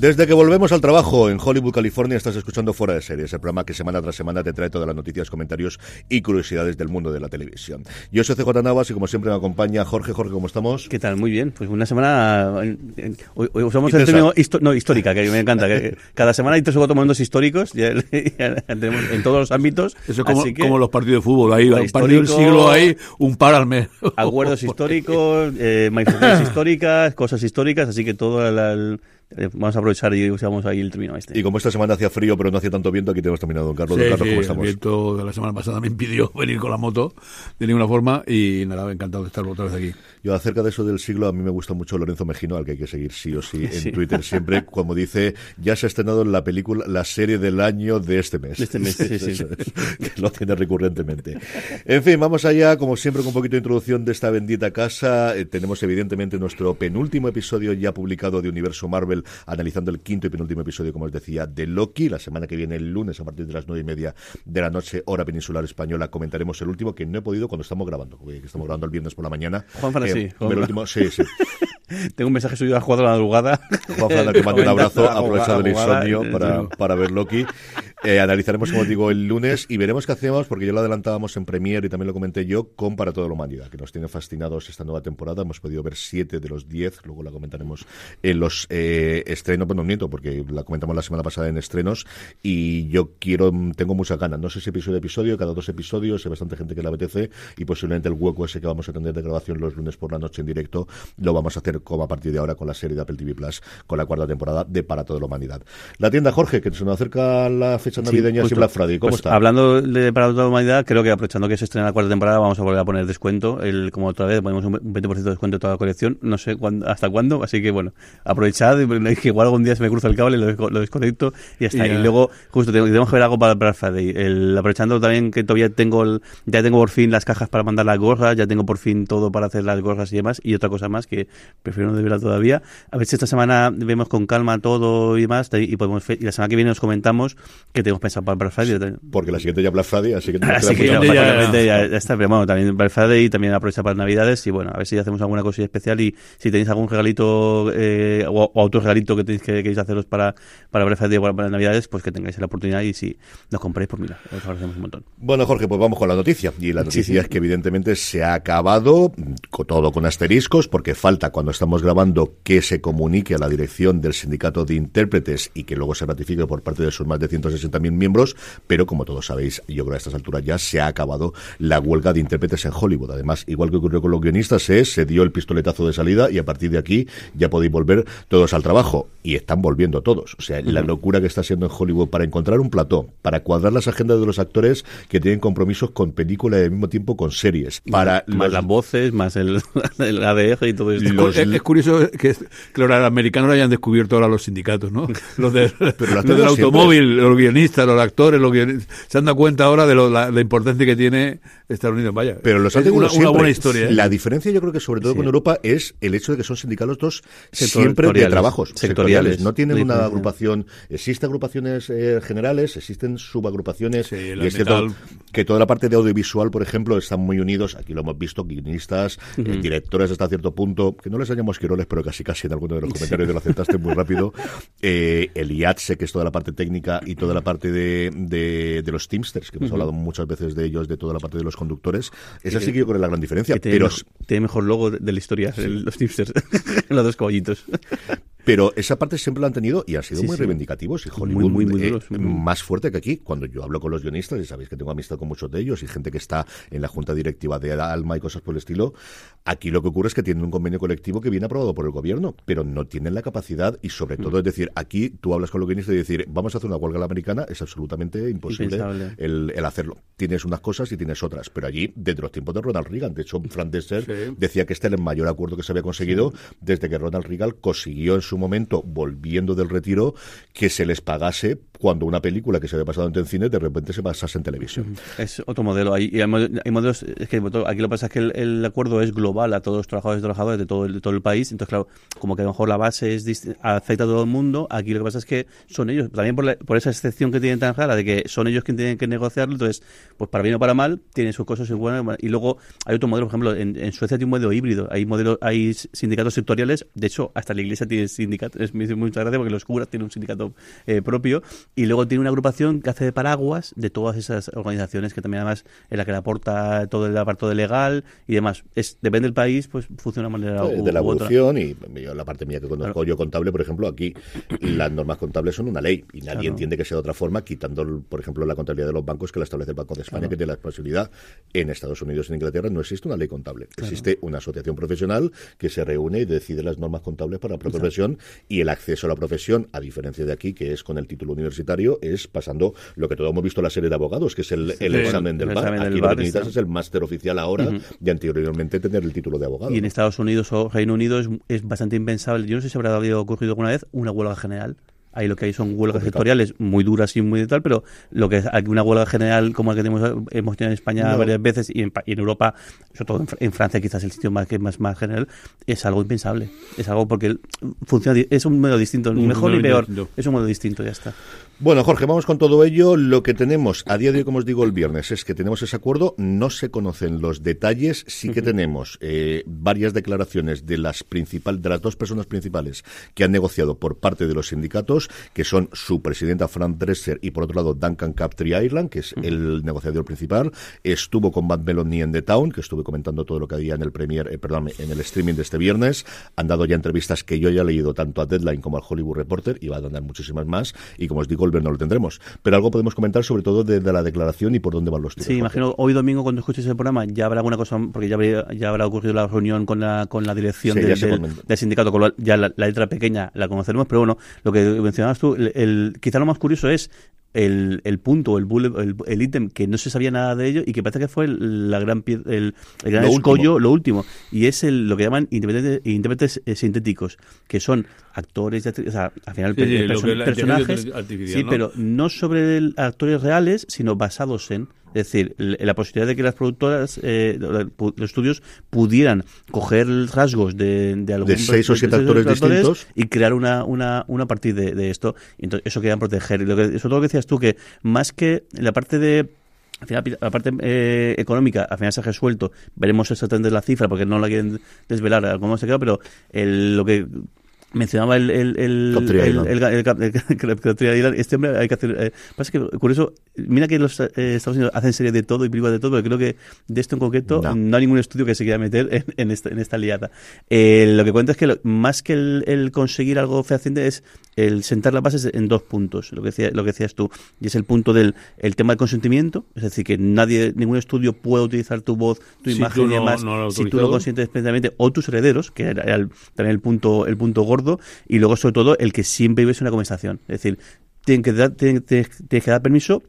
Desde que volvemos al trabajo en Hollywood, California, estás escuchando Fuera de Series, el programa que semana tras semana te trae todas las noticias, comentarios y curiosidades del mundo de la televisión. Yo soy CJ Navas y como siempre me acompaña Jorge. Jorge, ¿cómo estamos? ¿Qué tal? Muy bien. Pues una semana... Hoy, usamos el término no, histórica, que me encanta. Que cada semana hay tres o cuatro momentos históricos en todos los ámbitos. Eso es como, como, los partidos de fútbol. Ahí, un partido del siglo hay un par al mes. Acuerdos históricos, eh, manifestaciones históricas, cosas históricas, así que todo el eh, vamos a aprovechar y usamos ahí el término este. Y como esta semana hacía frío pero no hacía tanto viento, aquí tenemos terminado, don Carlos. don Carlos, ¿cómo estamos? El viento de la semana pasada me impidió venir con la moto de ninguna forma y nada, encantado de estar otra vez aquí. Yo acerca de eso del siglo, a mí me gusta mucho Lorenzo Mejino, al que hay que seguir sí o sí en Twitter siempre, como dice, ya se ha estrenado la película, la serie del año de este mes. De este mes, sí, sí. que lo tiene recurrentemente. En fin, vamos allá, como siempre, con un poquito de introducción de esta bendita casa. Eh, tenemos evidentemente nuestro penúltimo episodio ya publicado de Universo Marvel, analizando el quinto y penúltimo episodio, como os decía, de Loki. La semana que viene, el lunes, a partir de las nueve y media de la noche, hora peninsular española, comentaremos el último, que no he podido cuando estamos grabando, que estamos grabando el viernes por la mañana. Juan sí. último, sí, sí. Tengo un mensaje suyo a jugador de la madrugada. Juan que manda un abrazo, aprovechando el insomnio para, para ver Loki. Eh, analizaremos, como digo, el lunes y veremos qué hacemos, porque ya lo adelantábamos en Premiere y también lo comenté yo, con Para toda la humanidad, que nos tiene fascinados esta nueva temporada. Hemos podido ver siete de los diez, luego la comentaremos en los eh, estrenos, bueno, miento, porque la comentamos la semana pasada en estrenos, y yo quiero, tengo muchas ganas, no sé si episodio episodio, cada dos episodios, hay bastante gente que le apetece, y posiblemente el hueco ese que vamos a tener de grabación los lunes por la noche en directo, lo vamos a hacer como a partir de ahora con la serie de Apple TV Plus, con la cuarta temporada de Para toda la humanidad. La tienda Jorge, que se nos acerca la fecha navideña y Black Friday, ¿cómo pues está? Hablando de Para toda la humanidad, creo que aprovechando que se estrena la cuarta temporada, vamos a volver a poner descuento, el, como otra vez, ponemos un 20% de descuento de toda la colección, no sé hasta cuándo, así que bueno, aprovechad, que igual algún día se me cruza el cable, lo, lo desconecto y ya está. Y, luego, justo, tenemos que ver algo para Black Friday. El, aprovechando también que todavía tengo, el, ya tengo por fin las cajas para mandar las gorras, ya tengo por fin todo para hacer las gorras y demás, y otra cosa más que prefiero no deberla todavía. A ver si esta semana vemos con calma todo y demás, y podemos y la semana que viene nos comentamos que tenemos pensado para Black Friday. Porque la siguiente ya Black Friday, así que, así que ya, ya, ya, está, pero bueno, también Black Friday y también aprovecha para Navidades, y bueno, a ver si hacemos alguna cosilla especial y si tenéis algún regalito eh, o, otro regalito que tenéis que queréis haceros para, para Black Friday o para, Navidades, pues que tengáis la oportunidad y si nos compráis, pues mira, os agradecemos un montón. Bueno, Jorge, pues vamos con la noticia. Y la noticia es que evidentemente se ha acabado, con todo con asteriscos, porque falta cuando estamos grabando que se comunique a la dirección del sindicato de intérpretes y que luego se ratifique por parte de sus más de 160.000 miembros, pero como todos sabéis, yo creo que a estas alturas ya se ha acabado la huelga de intérpretes en Hollywood. Además, igual que ocurrió con los guionistas, se dio el pistoletazo de salida y a partir de aquí ya podéis volver todos al trabajo. Y están volviendo todos. O sea, la locura que está siendo en Hollywood para encontrar un plató, para cuadrar las agendas de los actores que tienen compromisos con películas y al mismo tiempo con series. Para más las voces, más el, el ADR y todo esto. Es, curioso que, que los americanos lo hayan descubierto ahora los sindicatos, ¿no? Los, de, del automóvil, los guionistas, los actores, los se han dado cuenta ahora de la, importancia que tiene Estados Unidos. Vaya, pero los es una, una, buena historia. ¿eh? La diferencia, yo creo que sobre todo con Europa es el hecho de que son sindicatos siempre de trabajos sectoriales. No tienen una agrupación. Existen agrupaciones eh, generales, existen subagrupaciones. y es cierto que toda la parte de audiovisual, por ejemplo, están muy unidos. Aquí lo hemos visto, guionistas, eh, directores hasta cierto punto, que no les llamamos quiroles, pero casi casi en alguno de los comentarios lo aceptaste muy rápido. Eh, el IATSE, que es toda la parte técnica y toda la parte de, de, los Teamsters, que hemos hablado muchas veces de ellos, de toda la parte de los conductores. Esa sí que yo creo que es la gran diferencia. pero tiene mejor logo de la historia, los Teamsters, los dos caballitos. Pero esa parte siempre la han tenido y han sido muy reivindicativos. Y Hollywood muy, muy, eh, más fuerte que aquí. Cuando yo hablo con los guionistas, y sabéis que tengo amistad con muchos de ellos y gente que está en la junta directiva de Alma y cosas por el estilo, aquí lo que ocurre es que tienen un convenio colectivo que viene aprobado por el gobierno, pero no tienen la capacidad y sobre todo es decir, aquí tú hablas con los guionistas y decir, vamos a hacer una huelga la americana, es absolutamente imposible el, hacerlo. Tienes unas cosas y tienes otras, pero allí, desde los tiempos de Ronald Reagan, de hecho, Frank decía que este era el mayor acuerdo que se había conseguido desde que Ronald Reagan consiguió en su momento, volviendo del retiro, que se les pagase cuando una película que se había pasado en cine de repente se pasase en televisión. Es otro modelo. Hay, hay modelos, es que aquí lo que pasa es que el, acuerdo es global a todos los trabajadores y trabajadores de todo el, todo el país. Entonces, claro, como que a lo mejor la base es afecta a todo el mundo, aquí lo que pasa es que son ellos, también por, por esa excepción que tienen tan clara de que son ellos quienes tienen que negociarlo, entonces, pues para bien o para mal, tienen sus cosas y buenas. Y luego hay otro modelo, por ejemplo, en, Suecia tiene un modelo híbrido. Hay modelos, hay sindicatos sectoriales, de hecho, hasta la iglesia tiene sindicatos, es, me dice mucha gracia porque los curas tienen un sindicato eh, propio, y luego tiene una agrupación que hace de paraguas de todas esas organizaciones que también además es la que le aporta todo el apartado legal y demás. Es, depende del país, pues funciona de una manera De la evolución y la parte mía que conozco yo contable, por ejemplo, aquí las normas contables son una ley y nadie entiende que sea de otra forma, quitando, por ejemplo, la contabilidad de los bancos que la establece el Banco de España, que tiene la posibilidad. En Estados Unidos y en Inglaterra no existe una ley contable. Existe una asociación profesional que se reúne y decide las normas contables para la profesión y el acceso a la profesión, a diferencia de aquí, que es con el título universitario, es pasando lo que todos hemos visto en la serie de abogados, que es el, examen del bar. Aquí lo que necesitas es el máster oficial ahora y anteriormente tener el título de abogado. Y en Estados Unidos o Reino Unido es, es bastante impensable. Yo no sé si habrá ocurrido alguna vez una huelga general. Ahí lo que hay son huelgas sectoriales muy duras y muy de tal, pero lo que es una huelga general como la que tenemos, hemos tenido en España varias veces y en, Europa, sobre todo en, Francia quizás el sitio más que más, más general, es algo impensable. Es algo porque funciona, es un modo distinto, ni mejor ni peor, es un modo distinto, ya está. Bueno, Jorge, vamos con todo ello. Lo que tenemos a día de hoy, como os digo, el viernes, es que tenemos ese acuerdo. No se conocen los detalles. Sí que tenemos eh, varias declaraciones de las principal, de las dos personas principales que han negociado por parte de los sindicatos, que son su presidenta Fran Dresser y por otro lado Duncan Captree Ireland, que es el negociador principal. Estuvo con Matt Meloni en The Town, que estuve comentando todo lo que había en el premier, eh, perdón, en el streaming de este viernes. Han dado ya entrevistas que yo ya he leído tanto a Deadline como al Hollywood Reporter y va a dar muchísimas más. Y como os digo, no lo tendremos. Pero algo podemos comentar sobre todo de, la declaración y por dónde van los tiros. Sí, imagino hoy domingo cuando escuches el programa ya habrá alguna cosa, porque ya, ya habrá ocurrido la reunión con la, con la dirección del, sindicato, con lo ya la, letra pequeña la conoceremos, pero bueno, lo que mencionabas tú, el, quizá lo más curioso es el, el punto, el, el, ítem que no se sabía nada de ello y que parece que fue la gran el, el gran lo escollo, último. lo último. Y es el, lo que llaman intérpretes, eh, sintéticos, que son actores, o sea, al final personajes, sí, pero no sobre actores reales, sino basados en es decir, la posibilidad de que las productoras, eh, los estudios, pudieran coger rasgos de, de algún de seis o siete actores, distintos y crear una, una, una partir de, esto. Y entonces, eso querían proteger. Y lo que, eso todo lo que decías tú, que más que la parte de al final, la parte eh, económica, al final se ha resuelto. Veremos exactamente la cifra, porque no la quieren desvelar cómo se queda, pero el, lo que mencionaba el el el, el, este hombre hay que hacer eh, pasa que curioso mira que los eh, Estados Unidos hacen serie de todo y películas de todo pero creo que de esto en concreto no, hay ningún estudio que se quiera meter en, en, esta, en esta liada. Eh, lo que cuenta es que más que el, conseguir algo fehaciente es el sentar las bases en dos puntos lo que decía, lo que decías tú. Y es el punto del el tema del consentimiento es decir que nadie ningún estudio puede utilizar tu voz tu imagen y demás. si tú lo consientes plenamente o tus herederos que era también el punto el punto gordo y luego sobre todo el que siempre vives una conversación. Es decir, tienen que dar, tienes que dar permiso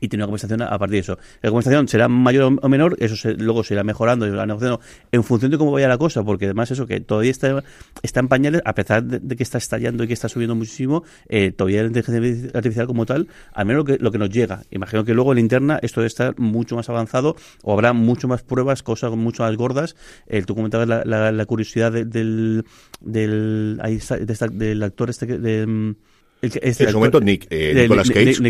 y tiene una conversación a partir de eso. La conversación será mayor o menor, eso luego se irá mejorando y la negociando en función de cómo vaya la cosa, porque además eso que todavía está, está en pañales, a pesar de, que está estallando y que está subiendo muchísimo, eh, todavía la inteligencia artificial como tal, al menos lo que, lo que nos llega. Imagino que luego en la interna esto debe estar mucho más avanzado o habrá mucho más pruebas, cosas mucho más gordas. Eh, tú comentabas la, la, curiosidad del, del, del actor este que... De, este en su momento, Nick, eh, Nicolas Cage.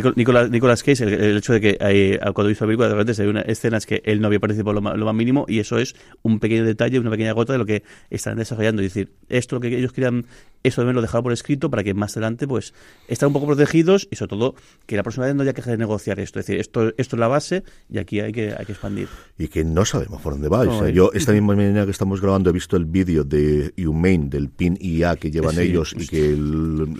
Nicolas, Cage, el, hecho de que eh, cuando hizo la película, de repente se ve una escenas que él no había participado lo más, lo más, mínimo, y eso es un pequeño detalle, una pequeña gota de lo que están desarrollando. Es decir, esto lo que ellos querían, eso deben lo dejar por escrito para que más adelante, pues, estén un poco protegidos y sobre todo que la próxima vez no haya que negociar esto. Es decir, esto, esto es la base y aquí hay que, hay que expandir. Y que no sabemos por dónde va. o sea, yo, esta misma mañana que estamos grabando, he visto el vídeo de Humane, del PIN IA que llevan ellos y que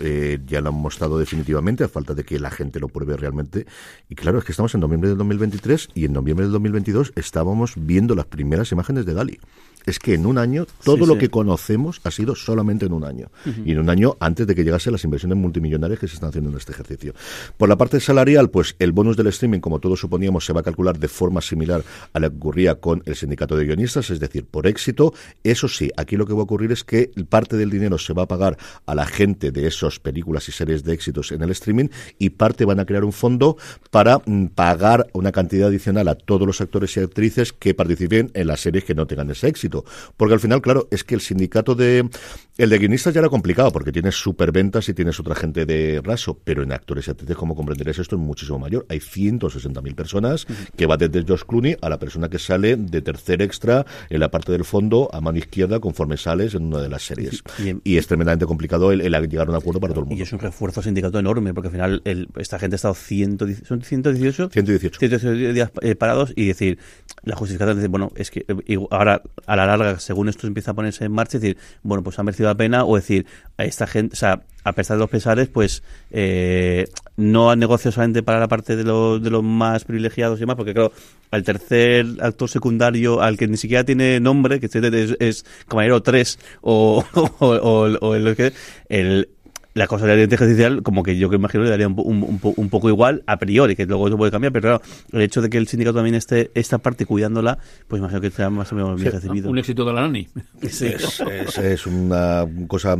eh, ya lo han mostrado definitivamente a falta de que la gente lo pruebe realmente. Y claro, es que estamos en noviembre del 2023 y en noviembre del 2022 estábamos viendo las primeras imágenes de Dali. es que en un año todo lo que conocemos ha sido solamente en un año. Y en un año antes de que llegase las inversiones multimillonarias que se están haciendo en este ejercicio. Por la parte salarial, pues el bonus del streaming, como todos suponíamos, se va a calcular de forma similar a la que ocurría con el sindicato de guionistas, es decir, por éxito. Eso sí, aquí lo que va a ocurrir es que parte del dinero se va a pagar a la gente de esas películas y series de éxitos en el streaming y parte van a crear un fondo para mm, pagar una cantidad adicional a todos los actores y actrices que participen en las series que no tengan ese éxito. Porque al final, claro, es que el sindicato de el de guionistas ya era complicado porque tienes superventas y tienes otra gente de raso, pero en actores y actrices, como comprenderéis, esto es muchísimo mayor. Hay 160.000 personas que va desde Josh Clooney a la persona que sale de tercer extra en la parte del fondo a mano izquierda conforme sales en una de las series. Y, es tremendamente complicado el, llegar a un acuerdo para todo el mundo. Y es un refuerzo sindicato enorme porque al final esta gente ha estado 118, ¿son 118? 118. 118 días eh, parados y decir, la justificación dice, bueno, es que eh, ahora a la larga, según esto empieza a ponerse en marcha, decir, bueno, pues ha merecido la pena o decir, a esta gente, o sea, a pesar de los pesares, pues eh, no han negociado solamente para la parte de, los de los más privilegiados y demás, porque claro, al tercer actor secundario, al que ni siquiera tiene nombre, que es, es Camarero 3 o, o, o, el, el la cosa de la inteligencia artificial, como que yo que imagino le daría un, un, un, poco igual a priori, que luego eso puede cambiar, pero claro, el hecho de que el sindicato también esté esta parte cuidándola, pues imagino que será más o menos bien recibido. Un éxito de la NANI. Sí. Es, una cosa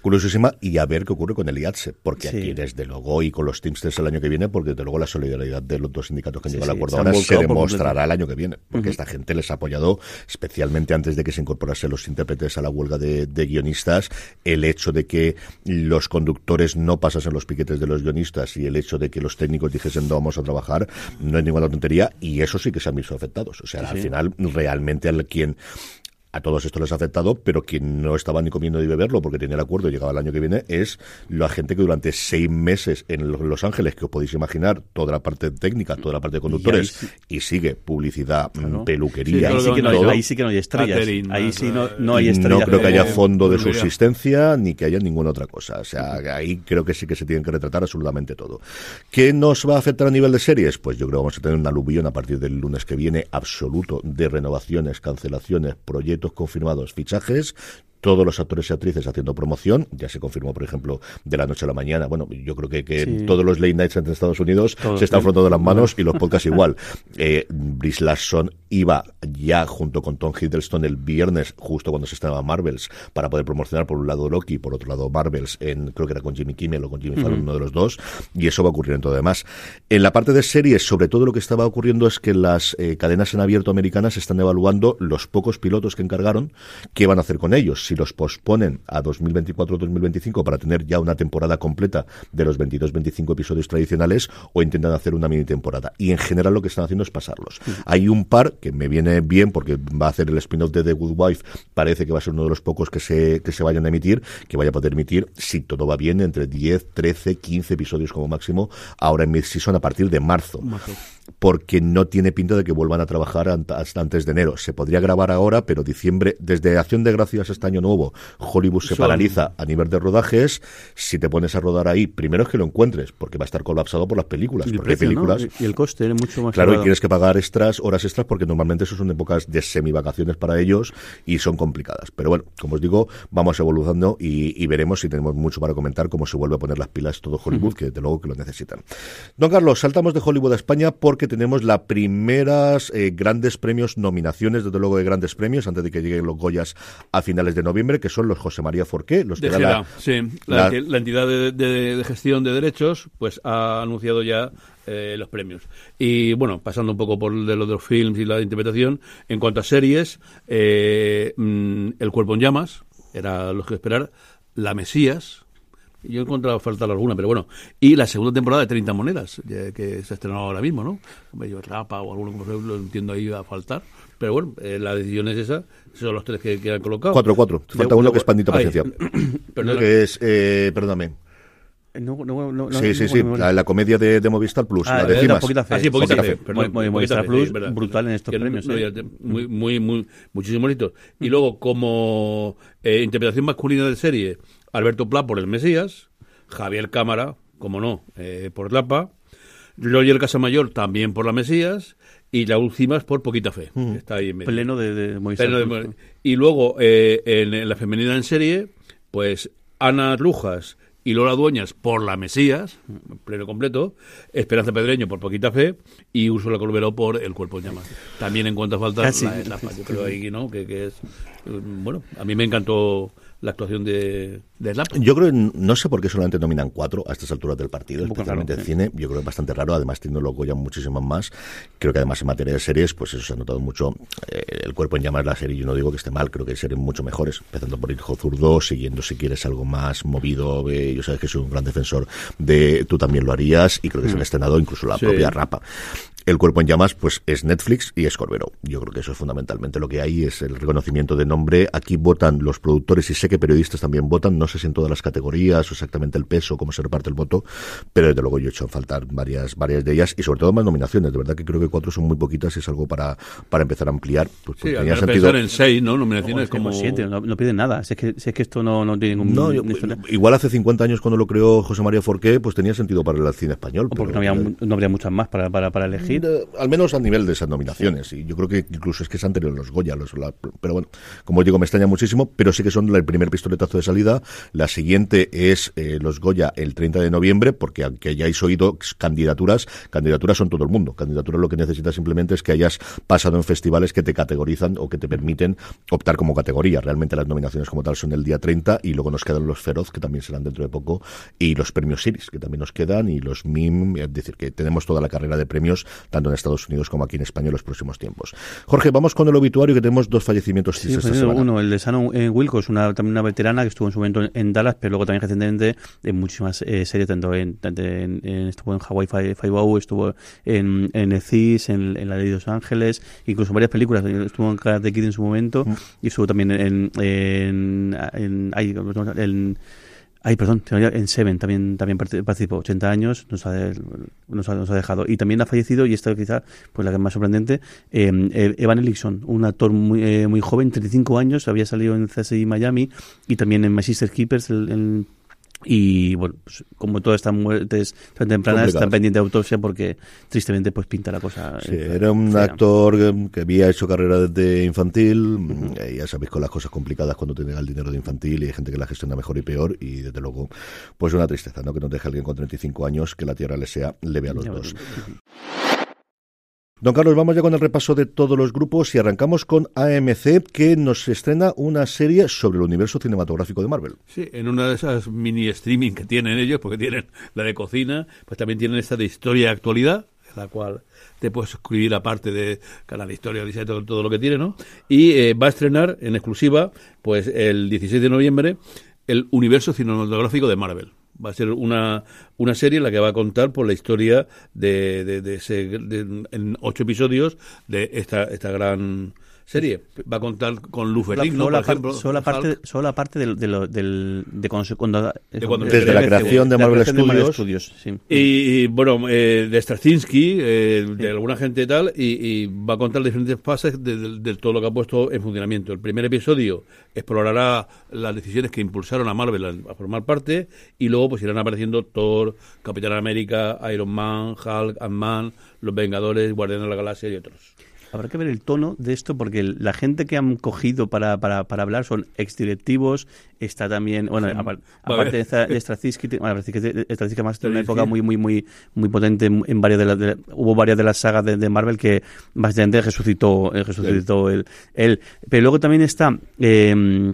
curiosísima y a ver qué ocurre con el IATSE, porque aquí desde luego y con los Teamsters el año que viene, porque desde luego la solidaridad de los dos sindicatos que han llegado al acuerdo ahora se demostrará el año que viene, porque esta gente les ha apoyado, especialmente antes de que se incorporasen los intérpretes a la huelga de, de guionistas, el hecho de que los conductores no pasasen los piquetes de los guionistas y el hecho de que los técnicos dijesen no vamos a trabajar no es ninguna tontería y eso sí que se han visto afectados. O sea, al final realmente al quien a todos esto les ha afectado, pero quien no estaba ni comiendo ni beberlo porque tenía el acuerdo y llegaba el año que viene es la gente que durante seis meses en Los Ángeles, que os podéis imaginar, toda la parte técnica, toda la parte de conductores, y, sigue publicidad, peluquería. ahí, sí que no hay, ahí, sí que no hay, estrellas. ahí sí no, no hay estrellas. No creo que haya fondo de subsistencia ni que haya ninguna otra cosa. O sea, ahí creo que sí que se tienen que retratar absolutamente todo. ¿Qué nos va a afectar a nivel de series? Pues yo creo que vamos a tener un aluvión a partir del lunes que viene absoluto de renovaciones, cancelaciones, proyectos confirmados, fichajes, todos los actores y actrices haciendo promoción. Ya se confirmó, por ejemplo, de la noche a la mañana. Bueno, yo creo que, que todos los late nights entre Estados Unidos se están frotando las manos y los podcasts igual. Eh, Brice Larson iba ya junto con Tom Hiddleston el viernes, justo cuando se estaba Marvels, para poder promocionar por un lado Loki y por otro lado Marvels, en, creo que era con Jimmy Kimmel o con Jimmy Fallon, uno de los dos, y eso va a ocurrir en todo demás. En la parte de series, sobre todo lo que estaba ocurriendo es que las eh, cadenas en abierto americanas están evaluando los pocos pilotos que encargaron, qué van a hacer con ellos si los posponen a 2024-2025 para tener ya una temporada completa de los 22-25 episodios tradicionales o intentan hacer una mini temporada. Y en general lo que están haciendo es pasarlos. Hay un par que me viene bien porque va a hacer el spin-off de The Good Wife, parece que va a ser uno de los pocos que se, que se vayan a emitir, que vaya a poder emitir, si todo va bien, entre 10, 13, 15 episodios como máximo, ahora en mid-season a partir de marzo porque no tiene pinta de que vuelvan a trabajar hasta antes de enero. Se podría grabar ahora, pero diciembre, desde Acción de Gracias este año nuevo, Hollywood se paraliza a nivel de rodajes. Si te pones a rodar ahí, primero es que lo encuentres, porque va a estar colapsado por las películas. Y, porque películas, y el coste es mucho más Claro, y tienes que pagar extras, horas extras, porque normalmente eso son épocas de semivacaciones para ellos y son complicadas. Pero bueno, como os digo, vamos evolucionando y, veremos si tenemos mucho para comentar cómo se vuelve a poner las pilas todo Hollywood, que desde luego que lo necesitan. Don Carlos, saltamos de Hollywood a España por porque tenemos las primeras eh, grandes premios, nominaciones, desde luego de grandes premios, antes de que lleguen los Goyas a finales de noviembre, que son los José María Forqué, los que de la, sí, la, entidad de, gestión de derechos, pues ha anunciado ya eh, los premios. Y bueno, pasando un poco por de lo de los films y la interpretación, en cuanto a series, eh, mm, El cuerpo en llamas, era lo que esperar, La Mesías, yo he encontrado falta alguna, pero bueno. Y la segunda temporada de 30 monedas, que se ha estrenado ahora mismo, ¿no? Medio Rapa o alguno, como lo entiendo ahí, va a faltar. Pero bueno, eh, la decisión es esa. Son los tres que, han colocado. Cuatro, cuatro. Falta uno que es Pandito Paciencia. que es, eh, perdóname. No, no, no, sí, sí, sí, la, comedia de, de, Movistar Plus, ah, la de Cimas. Poquita fe. Ah, sí, poquita, fe. Movistar Plus, brutal en estos premios. ¿eh? muy, muy, muy, muchísimos bonitos. Y luego, como eh, interpretación masculina de serie, Alberto Pla por El Mesías, Javier Cámara, como no, eh, por Lapa, Roger Casamayor también por la Mesías y la última es por Poquita Fe. Está ahí en medio. Pleno de, de Movistar. Pleno de Mo- y luego, eh, en, en la femenina en serie, pues Ana Lujas y Lola Dueñas por La Mesías, pleno completo, Esperanza Pedreño por Poquita Fe y Úrsula Corberó por El Cuerpo en Llamas. También en cuanto a falta Casi. la etapa, yo creo ahí, ¿no? Que, que es, eh, bueno, a mí me encantó la actuación de, de Slap. Yo creo que no sé por qué solamente nominan cuatro a estas alturas del partido, especialmente raro, el cine. Yo creo que es bastante raro, además teniendo los Goya muchísimas más. Creo que además en materia de series, pues eso se ha notado mucho. eh, el cuerpo en llamas la serie, yo no digo que esté mal, creo que hay series mucho mejores, empezando por Hijo Zurdo, siguiendo si quieres algo más movido. eh, yo sabes que soy un gran defensor de tú también lo harías, y creo que se han estrenado incluso la Sí. propia Rapa. El cuerpo en llamas, pues es Netflix y es Corbero. Yo creo que eso es fundamentalmente lo que hay, es el reconocimiento de nombre. Aquí votan los productores y sé que periodistas también votan, no sé si en todas las categorías o exactamente el peso, cómo se reparte el voto, pero desde luego yo he hecho en faltar varias, varias de ellas y sobre todo más nominaciones. De verdad que creo que cuatro son muy poquitas y es algo para, para empezar a ampliar. Pues, Sí, al tenía sentido. en seis, ¿no? Nominaciones Como como... siete, no, no piden nada. Si es que, si es que esto no, no tiene ningún. No, yo- igual hace 50 años cuando lo creó José María Forqué, pues tenía sentido para el cine español. O porque pero- no, había, no habría muchas más para, para, para elegir. Eh, al menos a nivel de esas nominaciones. Y yo creo que incluso es que es anterior los Goya. Los, la- pero bueno, como digo, me extraña muchísimo, pero sí que son el primer pistoletazo de salida. La siguiente es eh, los Goya el 30 de noviembre, porque aunque hayáis oído candidaturas, candidaturas son todo el mundo. Candidaturas lo que necesitas simplemente es que hayas pasado en festivales que te categorizan o que te permiten optar como categoría. Realmente las nominaciones como tal son el día 30 y luego nos quedan los Feroz, que también serán dentro de poco, y los premios Siris, que también nos quedan, y los MIM, es decir, que tenemos toda la carrera de premios, tanto en Estados Unidos como aquí en España en los próximos tiempos. Jorge, vamos con el obituario, que tenemos dos fallecimientos Sí, esta semana. uno, el de Shannon eh, Wilcox, una, también una veterana que estuvo en su momento en, en Dallas, pero luego también recientemente en muchísimas eh, series, tanto en, tanto en, en- estuvo en Hawaii Five-O, estuvo en, en El CIS, en, en La de Los Ángeles, incluso en varias películas, estuvo en Karate Kid en su momento, Mm. y estuvo también en, en, en, en- Ay, perdón, en Seven también, también parti- participó, 80 años, nos ha, dejado. Y también ha fallecido, y esta quizá, pues la que es más sorprendente, eh, Evan Ellickson, un actor muy, eh, muy joven, 35 años, había salido en CSI Miami y también en My Sister's Keepers, el- el- y bueno, pues, como todas estas muertes tan tempranas, Complicadas. están pendientes de autopsia porque tristemente pues pinta la cosa. Sí, eh, era un fea. actor que, había hecho carrera desde infantil. eh, ya sabéis con las cosas complicadas cuando te el dinero de infantil y hay gente que la gestiona mejor y peor. Y desde luego, pues una tristeza, ¿no? Que nos deje alguien con 35 años que la tierra le sea leve a los Ya, dos. bueno. Don Carlos, vamos ya con el repaso de todos los grupos y arrancamos con AMC, que nos estrena una serie sobre el universo cinematográfico de Marvel. Sí, en una de esas mini streaming que tienen ellos, porque tienen la de cocina, pues también tienen esta de historia y actualidad, en la cual te puedes suscribir aparte de canal Historia, Odisea, todo, todo lo que tiene, ¿no? Y eh, va a estrenar en exclusiva, pues el 16 de noviembre, el universo cinematográfico de Marvel. Va a ser una, una serie en la que va a contar por la historia de, de, de ese, de- en ocho episodios de esta, esta gran serie. Va a contar con Ferrigno, Solo por ejemplo. solo la parte, solo la parte del, de del, de cuando, cuando Desde la crece, creación de Marvel creación de Marvel Studios. Studios, sí. Y, y, bueno, eh, de Straczynski, eh, de alguna gente y tal, y, y va a contar diferentes fases de, de- de todo lo que ha puesto en funcionamiento. El primer episodio explorará las decisiones que impulsaron a Marvel a, a formar parte, y luego pues irán apareciendo Thor, Capitán América, Iron Man, Hulk, Ant-Man, Los Vengadores, Guardianes de la Galaxia y otros. Habrá que ver el tono de esto porque la gente que han cogido para, para, para hablar son exdirectivos, está también, bueno, Sí, aparte ver. de esta- de Straczynski, bueno, Straczynski además tiene una época muy, muy, muy, muy potente en varias de las, de- hubo varias de las sagas de, de Marvel que básicamente resucitó, eh, resucitó él, él. Pero luego también está, eh,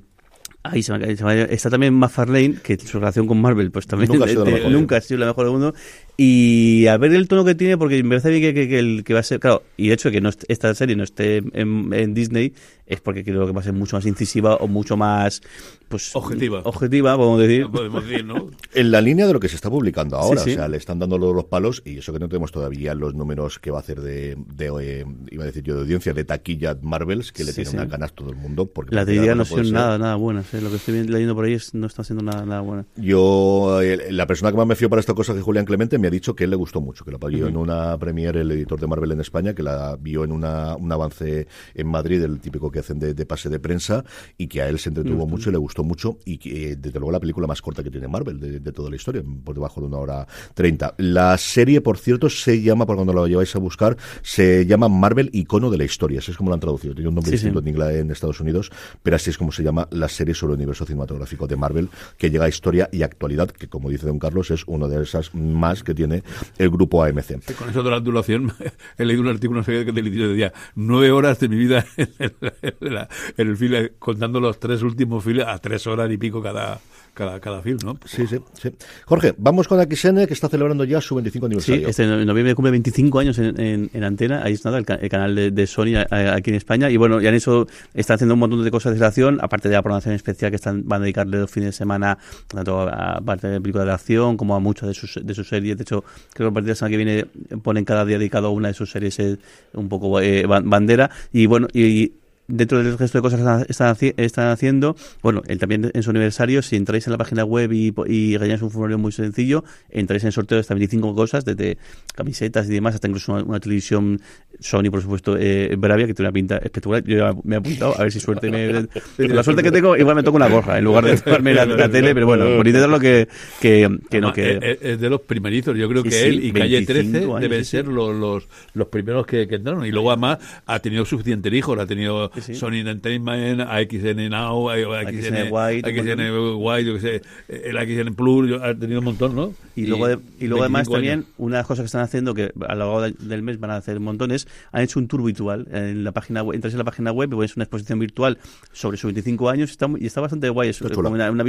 Ahí se me, se me está también McFarlane, que su relación con Marvel, pues también Nunca ha sido la mejor. nunca ha sido la mejor del mundo. Y a ver el tono que tiene, porque me parece bien que, que- que el, que va a ser, claro, y de hecho que no est- esta serie no esté en, en Disney, es porque creo que va a ser mucho más incisiva o mucho más, pues... Objetiva. Objetiva, podemos decir. Podemos decir, ¿no? En la línea de lo que se está publicando ahora, Sí, sí. o sea, le están dando los palos y eso que no tenemos todavía los números que va a hacer de, de, eh, iba a decir yo, de audiencia, de taquilla Marvels, que le Sí, tiene sí. unas ganas todo el mundo. Porque idea ahora no son nada, nada buenas. sé, lo que estoy leyendo por ahí no está siendo nada, nada bueno. Yo, la persona que más me fío para esta cosa que Julián Clemente me ha dicho que él le gustó mucho, que la vio en una premiere el editor de Marvel en España, que la vio en una, un avance en Madrid, el típico que hacen de, pase de prensa, y que a él se entretuvo mucho y le gustó mucho, y que desde luego la película más corta que tiene Marvel de, toda la historia, por debajo de una hora treinta. La serie, por cierto, se llama, por cuando la lleváis a buscar, se llama Marvel Icono de la Historia, así es como lo han traducido, tiene un nombre distinto en inglés en Estados Unidos, pero así es como se llama la serie sobre el universo cinematográfico de Marvel, que llega a historia y actualidad, que como dice don Carlos, es una de esas más que tiene el grupo AMC. con eso de la duración, he leído un artículo qué del decía nueve horas de mi vida en el, en el file, contando los tres últimos files a tres horas y pico cada cada, cada film, ¿no? Sí, sí, sí. Jorge, vamos con XN, que está celebrando ya su 25 aniversario. Sí, este noviembre cumple 25 años en, en, antena, ahí está el, el canal de, Sony aquí en España, y bueno, ya en eso están haciendo un montón de cosas de acción, aparte de la programación especial que están van a dedicarle los fines de semana, tanto a parte de películas de acción como a muchas de sus, de sus series. De hecho, creo que a partir de la semana que viene ponen cada día dedicado a una de sus series eh, un poco eh, bandera, y bueno, y dentro del resto de cosas que están, están, haciendo, bueno, él también en su aniversario, si entráis en la página web y, y rellenáis un formulario muy sencillo, entráis en el sorteo de estas 25 cosas, desde camisetas y demás, hasta incluso una, televisión Sony, por supuesto, eh, Bravia, que tiene una pinta espectacular. Yo me he apuntado, a ver si suerte me... la suerte que tengo, igual me toco una gorra, en lugar de tomarme la, tele, pero bueno, por intentarlo que, que, que no, que... Es, de los primerizos, yo creo que él y Calle 13 deben ser los, los, los, primeros que, que entraron, y luego además ha tenido suficiente hijo, ha tenido Sony Entertainment, AXN Now, AXN, White, AXN White, yo que sé, el AXN Plus, ha tenido un montón, ¿no? Y, luego, y luego además también, una de las cosas que están haciendo, que a lo largo del mes van a hacer montones, han hecho un tour virtual en la página web, entras en la página web y es una exposición virtual sobre sus 25 años está, y está bastante guay, es como una, una,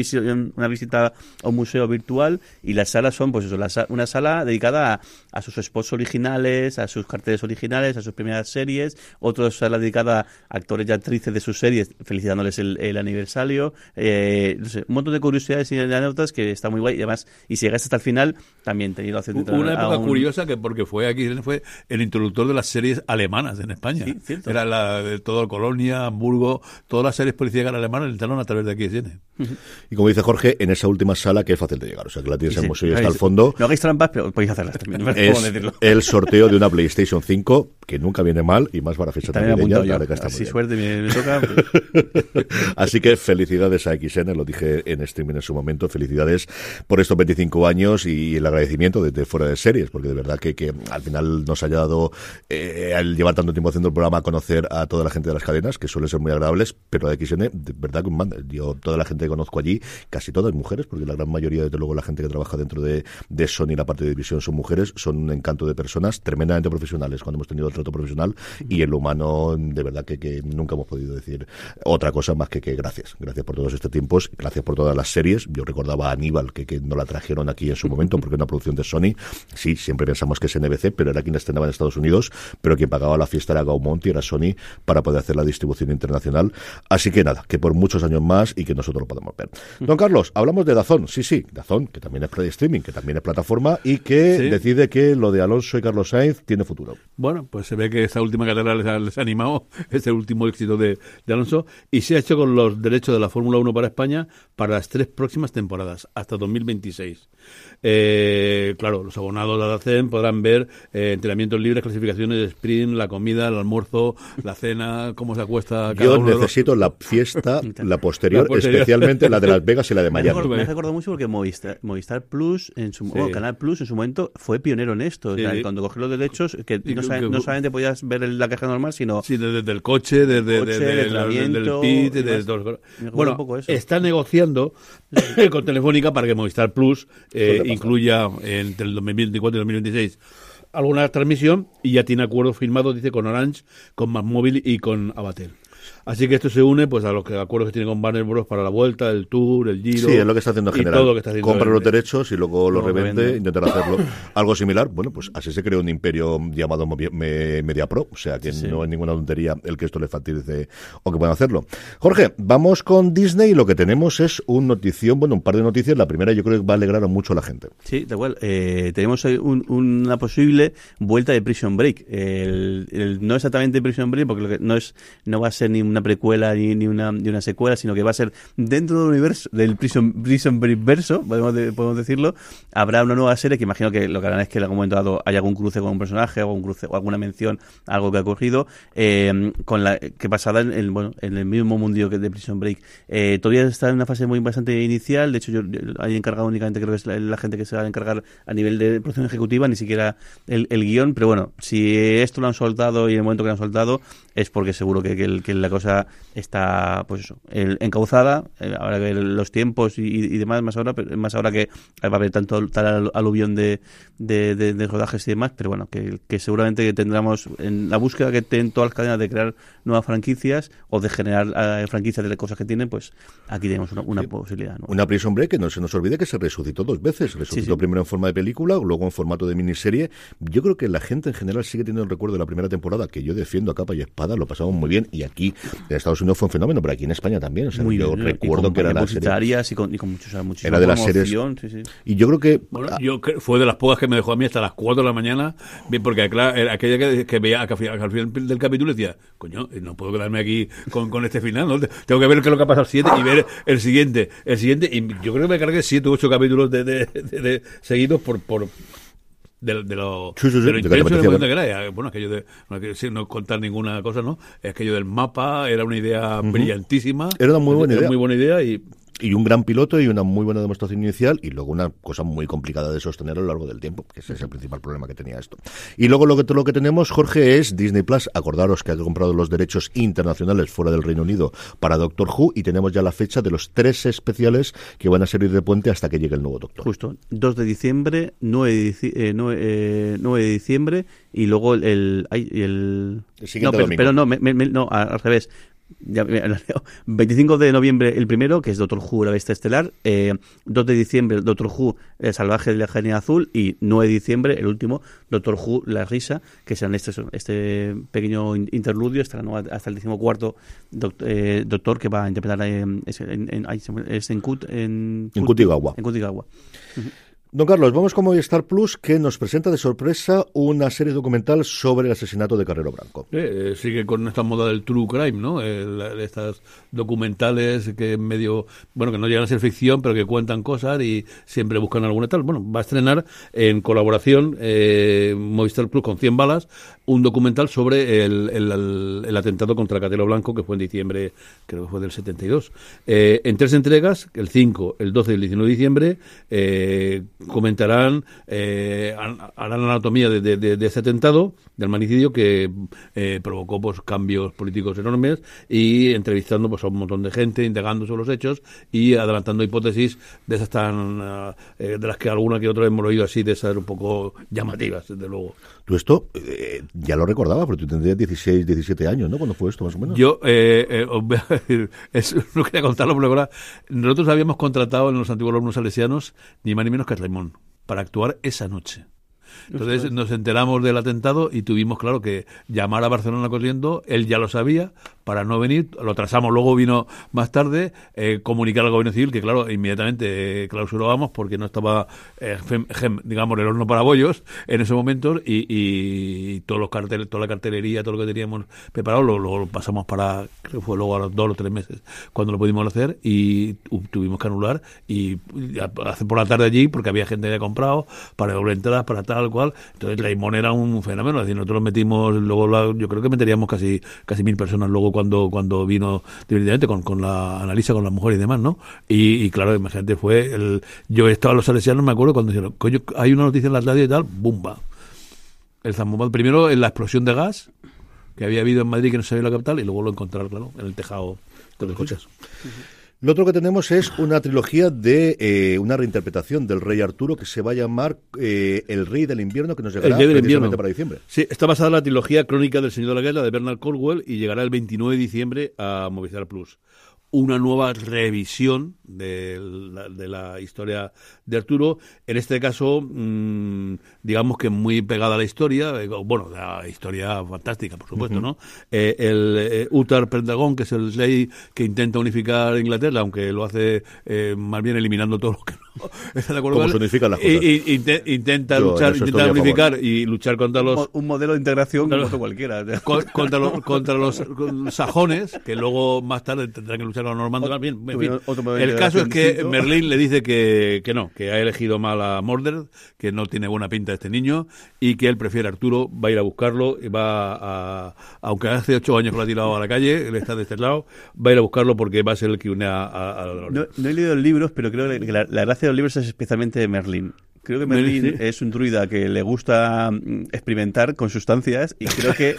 una, visita a un museo virtual y las salas son, pues eso, una sala dedicada a, sus spots originales, a sus carteles originales, a sus primeras series, otra sala dedicada a actores y actrices de sus series, felicitándoles el, aniversario, eh, un montón de curiosidades y anécdotas que está muy guay. Y además, y si llegaste hasta el final, también te haciendo Una época curiosa que porque fue aquí, fue el introductor de las series alemanas en España. Era la de todo Colonia, Hamburgo, todas las series policíacas alemanas entraron a través de aquí tiene. Y como dice Jorge, en esa última sala que es fácil de llegar, o sea que la tienes en el museo y está al fondo. No hagáis trampas, pero podéis hacerlas también. Es el sorteo de una PlayStation 5 que nunca viene mal y más para fecha también. Si suerte me, toca. Así que felicidades a XN, lo dije en streaming en su momento, felicidades por estos 25 años y el agradecimiento desde fuera de series, porque de verdad que, que al final nos haya dado, eh, al llevar tanto tiempo haciendo el programa, a conocer a toda la gente de las cadenas, que suelen ser muy agradables, pero a XN, de verdad que un Yo, toda la gente que conozco allí, casi todas mujeres, porque la gran mayoría, desde luego, la gente que trabaja dentro de, de Sony, la parte de división, son mujeres, son un encanto de personas tremendamente profesionales cuando hemos tenido otro profesional y en lo humano, de verdad que nunca hemos podido decir otra cosa más que que gracias. Gracias por todos estos tiempos, gracias por todas las series. Yo recordaba a Aníbal, que, que no la trajeron aquí en su momento porque es una producción de Sony. Sí, siempre pensamos que es NBC, pero era quien estrenaba en Estados Unidos, pero quien pagaba la fiesta era Gaumont y era Sony para poder hacer la distribución internacional. Así que nada, que por muchos años más y que nosotros lo podemos ver. Don Carlos, hablamos de Dazón. Sí, sí, Dazón, que también es streaming, que también es plataforma y que decide que lo de Alonso y Carlos Sainz tiene futuro. Bueno, pues se ve que esa última carrera les ha, les ha animado, es el último éxito de, de Alonso y se ha hecho con los derechos de la Fórmula 1 para España para las tres próximas temporadas, hasta 2026. Eh, claro, los abonados de la CEN podrán ver eh, entrenamientos libres, clasificaciones de sprint, la comida, el almuerzo, la cena, cómo se acuesta cada Yo necesito la fiesta, la posterior, especialmente la de Las Vegas y la de Miami. Me recuerdo mucho porque Movistar, Movistar Plus, en su, Canal Plus, en su momento, fue pionero en esto. cuando cogió los derechos, que no, solamente podías ver la caja normal, sino... Sí, desde, el coche, desde, el pit, desde Bueno, está negociando con Telefónica para que Movistar Plus eh, incluya entre el 2024 y el 2026 alguna transmisión y ya tiene acuerdos firmados, dice, con Orange, con Móvil y con Abatel. Así que esto se une pues a los que acuerdos que tiene con Warner Bros. para la vuelta, el Tour, el Giro. Sí, es lo que está haciendo en general. Compra los derechos y luego los revende, intentar hacerlo. Algo similar, bueno, pues así se creó un imperio llamado Media Pro. O sea que no es ninguna tontería el que esto le facilite o que puedan hacerlo. Jorge, vamos con Disney y lo que tenemos es un notición, bueno, un par de noticias. La primera yo creo que va a alegrar mucho a la gente. Sí, de igual. Eh, tenemos una posible vuelta de Prison Break. no exactamente Prison Break porque no, es, no va a ser ni una precuela ni, ni, una, ni una secuela, sino que va a ser dentro del universo, del Prison, Prison Break verso, podemos, podemos decirlo, habrá una nueva serie que imagino que lo que harán es que en algún momento dado haya algún cruce con un personaje, algún cruce, o alguna mención algo que ha ocurrido, eh, con la que basada en el, bueno, en el mismo mundillo que de Prison Break. Eh, todavía está en una fase muy bastante inicial, de hecho yo, hay encargado únicamente creo que es la, gente que se va a encargar a nivel de producción ejecutiva, ni siquiera el, el guion, pero bueno, si esto lo han soltado y en el momento que lo han soltado es porque seguro que, que, la cosa está pues eso, encauzada, eh, ahora que los tiempos y, demás, más ahora, más ahora que va a haber tanto tal aluvión de, de, de, rodajes y demás, pero bueno, que, que seguramente tendremos en la búsqueda que tienen todas las cadenas de crear nuevas franquicias o de generar eh, franquicias de cosas que tienen, pues aquí tenemos una, posibilidad. Una Prison Break que no se nos olvide que se resucitó dos veces, resucitó primero en forma de película, luego en formato de miniserie. Yo creo que la gente en general sigue teniendo el recuerdo de la primera temporada, que yo defiendo a capa y espada, lo pasamos muy bien, y aquí en Estados Unidos fue un fenómeno, pero aquí en España también. O sea, yo recuerdo que era la serie. Y con, y con muchos, era de las series. Y yo creo que. Bueno, yo fue de las pocas que me dejó a mí hasta las 4 de la mañana, bien, porque claro, aquella que, que veía al final del capítulo decía, coño, no puedo quedarme aquí con, con este final, ¿no? Tengo que ver qué es lo que ha pasado el 7 y ver el siguiente. El siguiente, y yo creo que me cargué 7 u 8 capítulos de, de, de, seguidos por, por de, de lo, sí, sí, sí, de lo intenso que era. Bueno, aquello de, no quiero no contar ninguna cosa, ¿no? Es aquello del mapa era una idea brillantísima. Era una muy buena idea. muy buena idea y y un gran piloto y una muy buena demostración inicial y luego una cosa muy complicada de sostener a lo largo del tiempo, que ese es el principal problema que tenía esto. Y luego lo que, lo que tenemos, Jorge, es Disney Plus. Acordaros que ha comprado los derechos internacionales fuera del Reino Unido para Doctor Who y tenemos ya la fecha de los tres especiales que van a servir de puente hasta que llegue el nuevo Doctor. Justo, 2 de diciembre, 9 de, eh, 9, eh, de diciembre y luego el... el, el, no, pero, pero, no, no, al revés. 25 de noviembre el primero, que es Doctor Who, la bestia estelar. Eh, 2 de diciembre, Doctor Who, el salvaje de la genia azul. Y 9 de diciembre, el último, Doctor Who, la risa, que serán este, este pequeño interludio hasta, hasta el decimocuarto eh, doctor que va a interpretar eh, en, en, en, en, Kut, en, en Kutigawa. En Kutigawa. Don Carlos, vamos con Movistar Plus, que nos presenta de sorpresa una serie documental sobre el asesinato de Carrero Branco. Eh, sigue con esta moda del true crime, ¿no? estas documentales que medio, bueno, que no llegan a ser ficción, pero que cuentan cosas y siempre buscan alguna tal. Bueno, va a estrenar en colaboración eh, Movistar Plus con 100 balas un documental sobre el, el, atentado contra Catelo Blanco, que fue en diciembre, creo que fue del 72. Eh, en tres entregas, el 5, el 12 y el 19 de diciembre, eh, comentarán, eh, harán anatomía de, de, ese atentado, del manicidio, que eh, provocó pues, cambios políticos enormes, y entrevistando pues, a un montón de gente, indagando sobre los hechos y adelantando hipótesis de esas tan, eh, de las que alguna que otra hemos oído así, de esas un poco llamativas, desde luego. Tú esto eh, ya lo recordaba, pero tú tendrías 16, 17 años, ¿no? cuando fue esto, más o menos? Yo, eh, os a decir, no quería contarlo, pero ahora, nosotros habíamos contratado en los antiguos alumnos salesianos ni más ni menos que a Raimón para actuar esa noche. Entonces nos enteramos del atentado y tuvimos, claro, que llamar a Barcelona corriendo. Él ya lo sabía para no venir. Lo trazamos, luego vino más tarde, eh, comunicar al gobierno civil que, claro, inmediatamente eh, clausurábamos porque no estaba, eh, digamos, el horno para bollos en ese momento y, todos los carteles, toda la cartelería, todo lo que teníamos preparado, lo, pasamos para, creo que fue luego a los dos o tres meses cuando lo pudimos hacer y tuvimos que anular y hace por la tarde allí porque había gente que había comprado para doble entradas, para tal cual. Entonces Raimón era un fenómeno. Es nosotros metimos, luego yo creo que meteríamos casi casi mil personas luego cuando cuando vino definitivamente con, con la analisa con la mujer y demás, ¿no? Y, claro, imagínate, fue el. Yo estaba en los salesianos, me acuerdo, cuando dijeron, coño, hay una noticia en la radio y tal, ¡bumba! El Zambomba, primero en la explosión de gas que había habido en Madrid que no se sabía la capital y luego lo encontraron, claro, en el tejado de los coches. Lo otro que tenemos es una trilogía de eh, una reinterpretación del Rey Arturo que se va a llamar eh, El Rey del Invierno, que nos llegará precisamente para diciembre. Sí, está basada en la trilogía Crónica del Señor de la Guerra de Bernard Cornwell y llegará el 29 de diciembre a Movistar Plus una nueva revisión de la, de la, historia de Arturo, en este caso, mmm, digamos que muy pegada a la historia, eh, bueno, la historia fantástica, por supuesto, ¿no? Eh, el eh, Uttar Pendragon, que es el rey que intenta unificar Inglaterra, aunque lo hace más bien eliminando todo lo que no está de acuerdo con Y- intenta Yo luchar, intenta unificar y luchar contra los Un modelo de integración como otro cualquiera. con- contra los contra los sajones que luego más tarde tendrán que luchar con los normandos Bien, en fin. el caso es que distinto. Merlín le dice que, que no que ha elegido mal a Mordred que no tiene buena pinta este niño y que él prefiere a Arturo va a ir a buscarlo y va a aunque hace ocho años que lo ha tirado a la calle él está de este lado va a ir a buscarlo porque va a ser el que une a, a- a la No, no he leído los libros, pero creo que la, la gracia de los libros es especialmente de Merlín. Creo que Merlín sí. es un druida que le gusta mm, experimentar con sustancias y creo que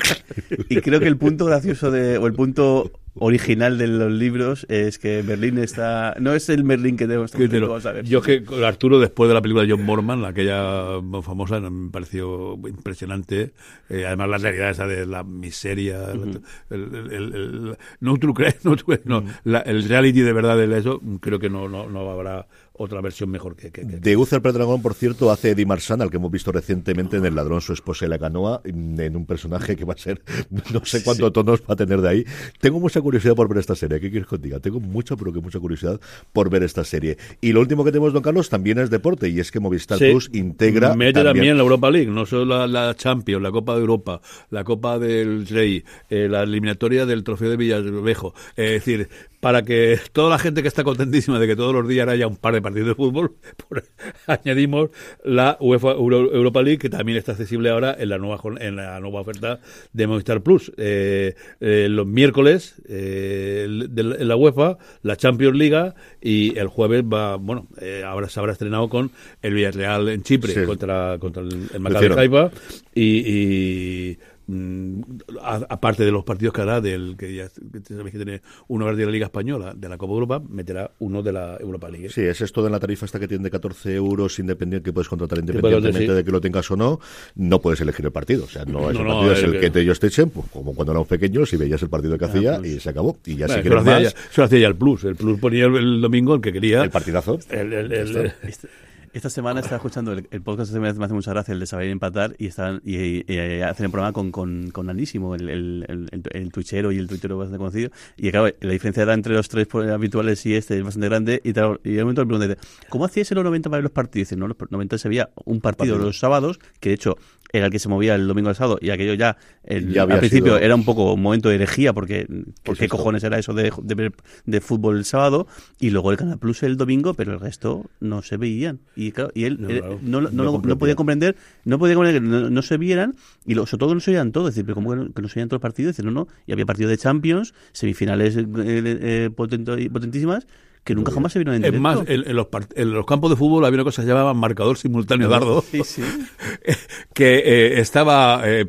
y creo que el punto gracioso de o el punto original de los libros es que Merlín está no es el Merlín que tenemos Que vamos a ver. Yo que Arturo, después de la película de John Morman, la aquella famosa, me pareció impresionante. Eh, además, la realidad esa de la miseria, el, el- el- el- no true crime, no, true- no, la- el reality de verdad de eso, creo que no, no, no habrá otra versión mejor que... que- que- De Uther Predragón, por cierto, hace Eddie Marsan, al que hemos visto recientemente en El ladrón, su esposa y la canoa, en un personaje que va a ser, no sé cuánto tonos va a tener de ahí. Tengo mucha curiosidad por ver esta serie, ¿qué quieres que os diga? Tengo mucha, pero que mucha curiosidad por ver esta serie. Y lo último que tenemos, don Carlos, también es deporte, y es que Movistar Sí. Plus integra Mete también la Europa League, no solo la, la Champions, la Copa de Europa, la Copa del Rey, eh, la eliminatoria del Trofeo de Villavejo. Eh, es decir, para que toda la gente que está contentísima de que todos los días haya un par de partidos de fútbol, por- añadimos la UEFA Euro- Europa League, que también está accesible ahora en la nueva en la nueva oferta de Movistar Plus. Eh, eh, los miércoles eh, de la- en la UEFA, la Champions League y el jueves va, bueno, eh, ahora se habrá estrenado con el Villarreal en Chipre Sí. contra, contra el, el Maccabi. Haifa y, y, aparte de los partidos que hará del que ya que sabéis que tiene uno de la Liga Española, de la Copa Europa, meterá uno de la Europa League. Sí, es esto de la tarifa esta que tiene de 14 euros independiente que puedes contratar independientemente sí. de que lo tengas o no. No puedes elegir el partido. O sea, no es No, el no, partido, es el que- que te ellos te echen, pues, como cuando éramos pequeños y veías el partido que hacía pues. y se acabó. Y ya Bueno, si quieres hacía más, ya, eso lo hacía ya el Plus. El Plus ponía el, el domingo el que quería. el partidazo. El- el- el- Esta semana estaba escuchando el, el podcast, este me hace, me hace mucha gracia, el de saber empatar, y estaban y, y- y hacen el programa con, con, con Anísimo, el, el, el, el, el twitchero y el tuitero bastante conocido. Y claro, la diferencia era entre los tres pues, habituales y este es bastante grande. Y, tal, y de momento le pregunté, ¿cómo hacías en los 90 para ver los partidos? Dice, no, los 90 se veía un partido, Partido. los sábados, que de hecho era el que se movía el domingo al sábado, y aquello ya, el- Ya al principio sido- era un poco un momento de herejía, porque ¿por es qué cojones era eso de, de ver de fútbol el sábado? Y luego el Canal Plus el domingo, pero el resto no se veían. Y, claro, y él No, él claro. no, lo- no podía comprender, no podía comprender que no, se vieran, y lo, sobre todo que no se veían todos, es decir, pero ¿cómo que no, que no se veían todos los partidos? Dice, no, no, y había partidos de Champions, semifinales eh, eh, potento- potentísimas, que nunca jamás se vieron en Es directo. más, en, en los, en los campos de fútbol había una cosa que se llamaba marcador simultáneo dardo. Sí, sí. que eh, estaba eh,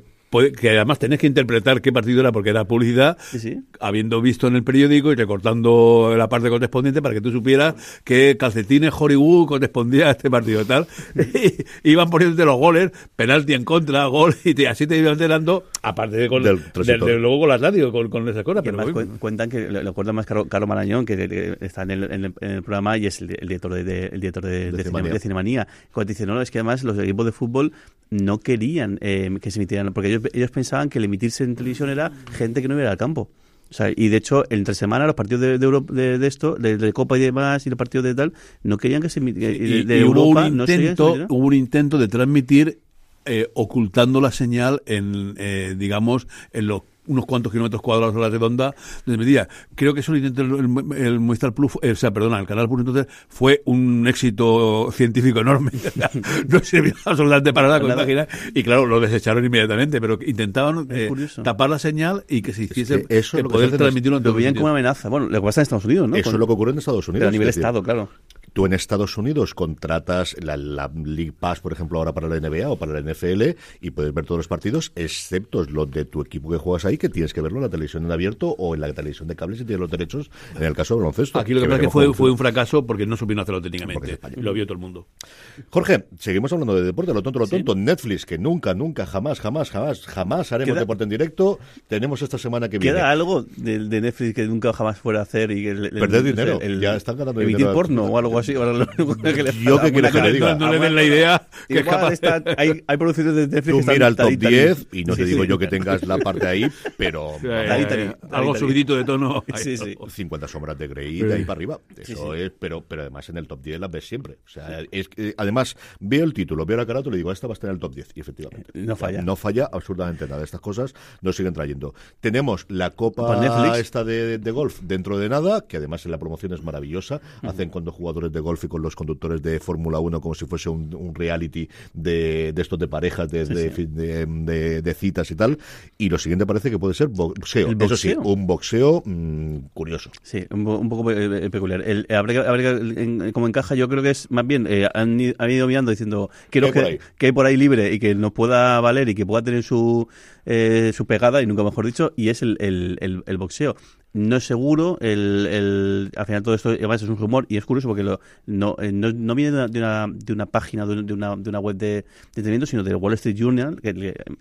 que además tenés que interpretar qué partido era porque era publicidad Sí, sí. habiendo visto en el periódico y recortando la parte correspondiente para que tú supieras que calcetines Hollywood correspondía a este partido tal y iban poniéndote los goles penalti en contra gol y te- así te iban enterando aparte de, con, Del de- transistor. de luego con la radio con, con esas cosas Y pero cuen- cuentan que lo, lo cuenta más Carlos, Carlos Marañón, que, que está en el, en el- en el programa y es el, el director de, de- el director de, de, De Cine- Cinemanía. de Cinemanía. Cuando dice, no, es que además los equipos de fútbol no querían eh, que se emitieran, porque ellos, ellos pensaban que el emitirse en televisión era gente que no iba al campo. O sea, y de hecho, entre semana, los partidos de, de, de, de esto, de, de Copa y demás, y los partidos de tal, no querían que se emitieran. y, de y hubo Europa, un intento hubo un intento de transmitir eh, ocultando la señal en eh, digamos en los unos cuantos kilómetros cuadrados a la redonda de medida. Creo que eso lo intentó el, el, el Movistar Plus, eh, o sea, perdona, el Canal Plus entonces fue un éxito científico enorme. no sirvió absolutamente para nada, como Nada. imaginas, y claro, lo desecharon inmediatamente, pero intentaban eh, tapar la señal y que se hiciese que eso es que se poder transmitirlo Lo veían como una amenaza. Bueno, lo que pasa en Estados Unidos, ¿no? Eso Con- es lo que ocurre en Estados Unidos. pero a nivel es Estado, claro. Tú en Estados Unidos contratas la, la League Pass, por ejemplo, ahora para la NBA o para la NFL y puedes ver todos los partidos, excepto los de tu equipo que juegas ahí, que tienes que verlo en la televisión en abierto o en la televisión de cable si tienes los derechos, en el caso del baloncesto. Aquí lo que pasa es que fue, un fracaso porque no supieron hacerlo técnicamente. lo vio todo el mundo. Jorge, seguimos hablando de deporte, lo tonto, lo tonto. Netflix, que nunca, nunca, jamás, jamás, jamás, jamás haremos Queda- deporte en directo. Tenemos esta semana que viene. ¿Queda algo de, de Netflix que nunca jamás fuera a hacer y que el, el- Perder dinero. el- Ya están ganando dinero. porno o algo así. Ahora lo único que le Yo que quiero que le diga. No le den la idea que Igual capaz está- hay, hay producciones de Netflix Tú que están mira el top tari, tari. 10 y no te Sí, digo sí. yo que tengas la parte ahí, pero Eh, algo subidito de tono. Sí, sí. 50 sombras de Grey de ahí para arriba. Eso es, pero, pero además en el top 10 las ves siempre. O sea, es que, además, veo el título, veo la carátula y digo, esta va a estar en el top 10. Y efectivamente. No falla. No falla absolutamente nada. Estas cosas nos siguen trayendo. Tenemos la Copa esta de, de golf dentro de nada, que además en la promoción es maravillosa. Hacen con dos de golf y con los conductores de Fórmula 1 como si fuese un, un reality de, de estos de parejas, de, de, de- de- de citas y tal. Y lo siguiente parece que puede ser boxeo. ¿El Eso sí, un boxeo mm, curioso. Sí, un, un poco eh, peculiar. El, eh, habría habría en- como encaja, yo creo que es más bien, eh, han, han ido mirando diciendo quiero ¿Qué hay por que, que hay por ahí libre y que nos pueda valer y que pueda tener su, eh, su pegada, y nunca mejor dicho, y es el, el, el- el boxeo. No es seguro, el, el, al final todo esto es un rumor y es curioso porque lo, no, eh, no, no viene de una, de una, de una página, de una, de una web de, entretenimiento, sino del Wall Street Journal, que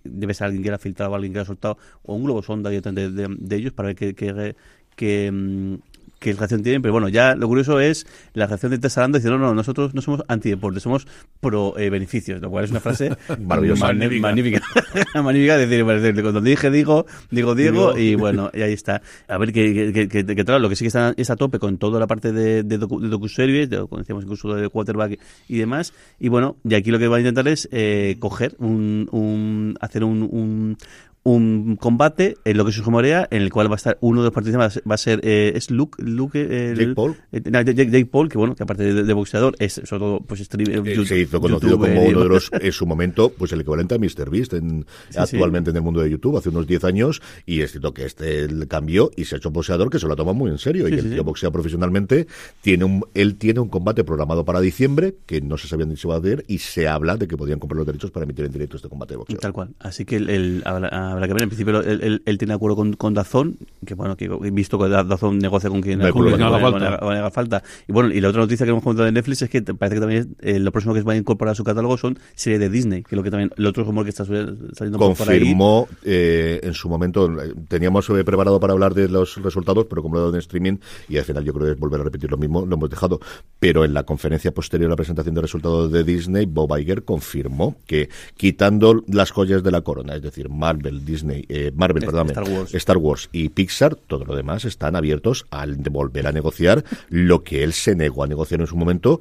debe ser alguien que lo ha filtrado, alguien que lo ha soltado, o un globo sonda de- de ellos para ver qué, qué, qué, mm, qué reacción tienen, pero bueno, ya lo curioso es la reacción de Tessalando diciendo, no, no, nosotros no somos antideporte, somos pro eh, beneficios, lo cual es una frase Maravillosa. magnífica. Magnífica. Decir, cuando dije digo, digo Diego, y bueno, y ahí está. A ver, que, que, que, que, que, claro, lo que sí que está es a tope con toda la parte de, de, docu, de docuseries, de, como decíamos incluso de quarterback y demás, y bueno, y aquí lo que va a intentar es eh, coger un, un hacer un, un un combate en lo que se rumorea en el cual va a estar uno de los participantes va a ser eh, es Luke Luke el- Jake Paul. eh, no, Jake, Jake Paul que bueno que aparte de, de boxeador es sobre todo pues Eh, you- se hizo conocido como uno de los, en su momento, pues el equivalente a MrBeast en, Sí, actualmente en el mundo de YouTube, hace unos 10 años, y es cierto que este cambió y se ha hecho boxeador que se lo toma muy en serio, y que el tío boxea profesionalmente, tiene un, él tiene un combate programado para diciembre, que no se sabía ni si va a hacer, y se habla de que podían comprar los derechos para emitir en directo este combate de boxeo. Tal cual. Así que el, habrá que ver. En principio, él, él- él tiene acuerdo con, con Dazón, que bueno, que he visto que Da- Dazón negocia con quien No quien No haga falta. con- haga falta. Y bueno, y la otra noticia que hemos comentado de Netflix es que parece que también eh, lo próximo que se va a incorporar a su catálogo son series de Disney, que es lo que también, el otro rumor que está saliendo por- por ahí. confirmó eh, en su momento, teníamos eh, preparado para hablar de los resultados, pero como lo he dado en streaming, y al final yo creo que es volver a repetir lo mismo, lo hemos dejado. Pero en la conferencia posterior a la presentación de resultados de Disney, Bob Iger confirmó que quitando las joyas de la corona, es decir, Marvel, Disney, eh, Marvel, Star perdón, Wars. Star Wars y Pixar, todo lo demás están abiertos al volver a negociar lo que él se negó a negociar en su momento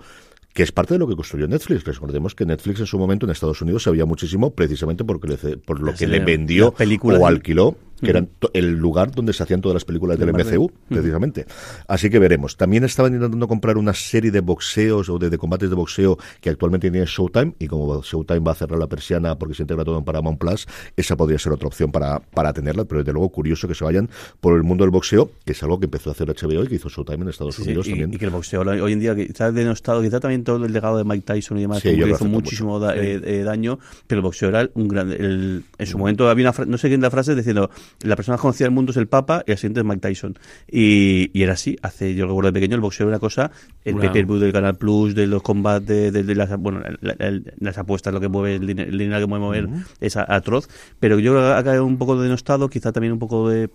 que es parte de lo que construyó Netflix. Recordemos que Netflix en su momento en Estados Unidos sabía muchísimo precisamente porque le- por lo que le ele- vendió o alquiló, que eran to- el lugar donde se hacían todas las películas del De. MCU, precisamente. Así que veremos. También estaban intentando comprar una serie de boxeos o de, de combates de boxeo que actualmente tiene Showtime, y como Showtime va a cerrar la persiana porque se integra todo en Paramount Plus, esa podría ser otra opción para, para tenerla, pero desde luego curioso que se vayan por el mundo del boxeo, que es algo que empezó a hacer HBO y que hizo Showtime en Estados Sí, Unidos y, también. y que el boxeo hoy en día quizás denostado, quizás también todo el legado de Mike Tyson y demás, Sí, que hizo muchísimo da- eh, eh, daño, pero el boxeo era un gran... el- en su momento había una no sé quién la frase diciendo, la persona más conocida del mundo es el Papa y la siguiente es Mike Tyson. Y, y era así, hace, yo recuerdo de pequeño, el boxeo era una cosa, el Una- pay-per-view del Canal Plus, de los combates, de, de las, bueno, la- la- las apuestas, lo que mueve, el dinero, el dinero que mueve mover es atroz, pero yo creo que ha caído un poco denostado, quizá también un poco de...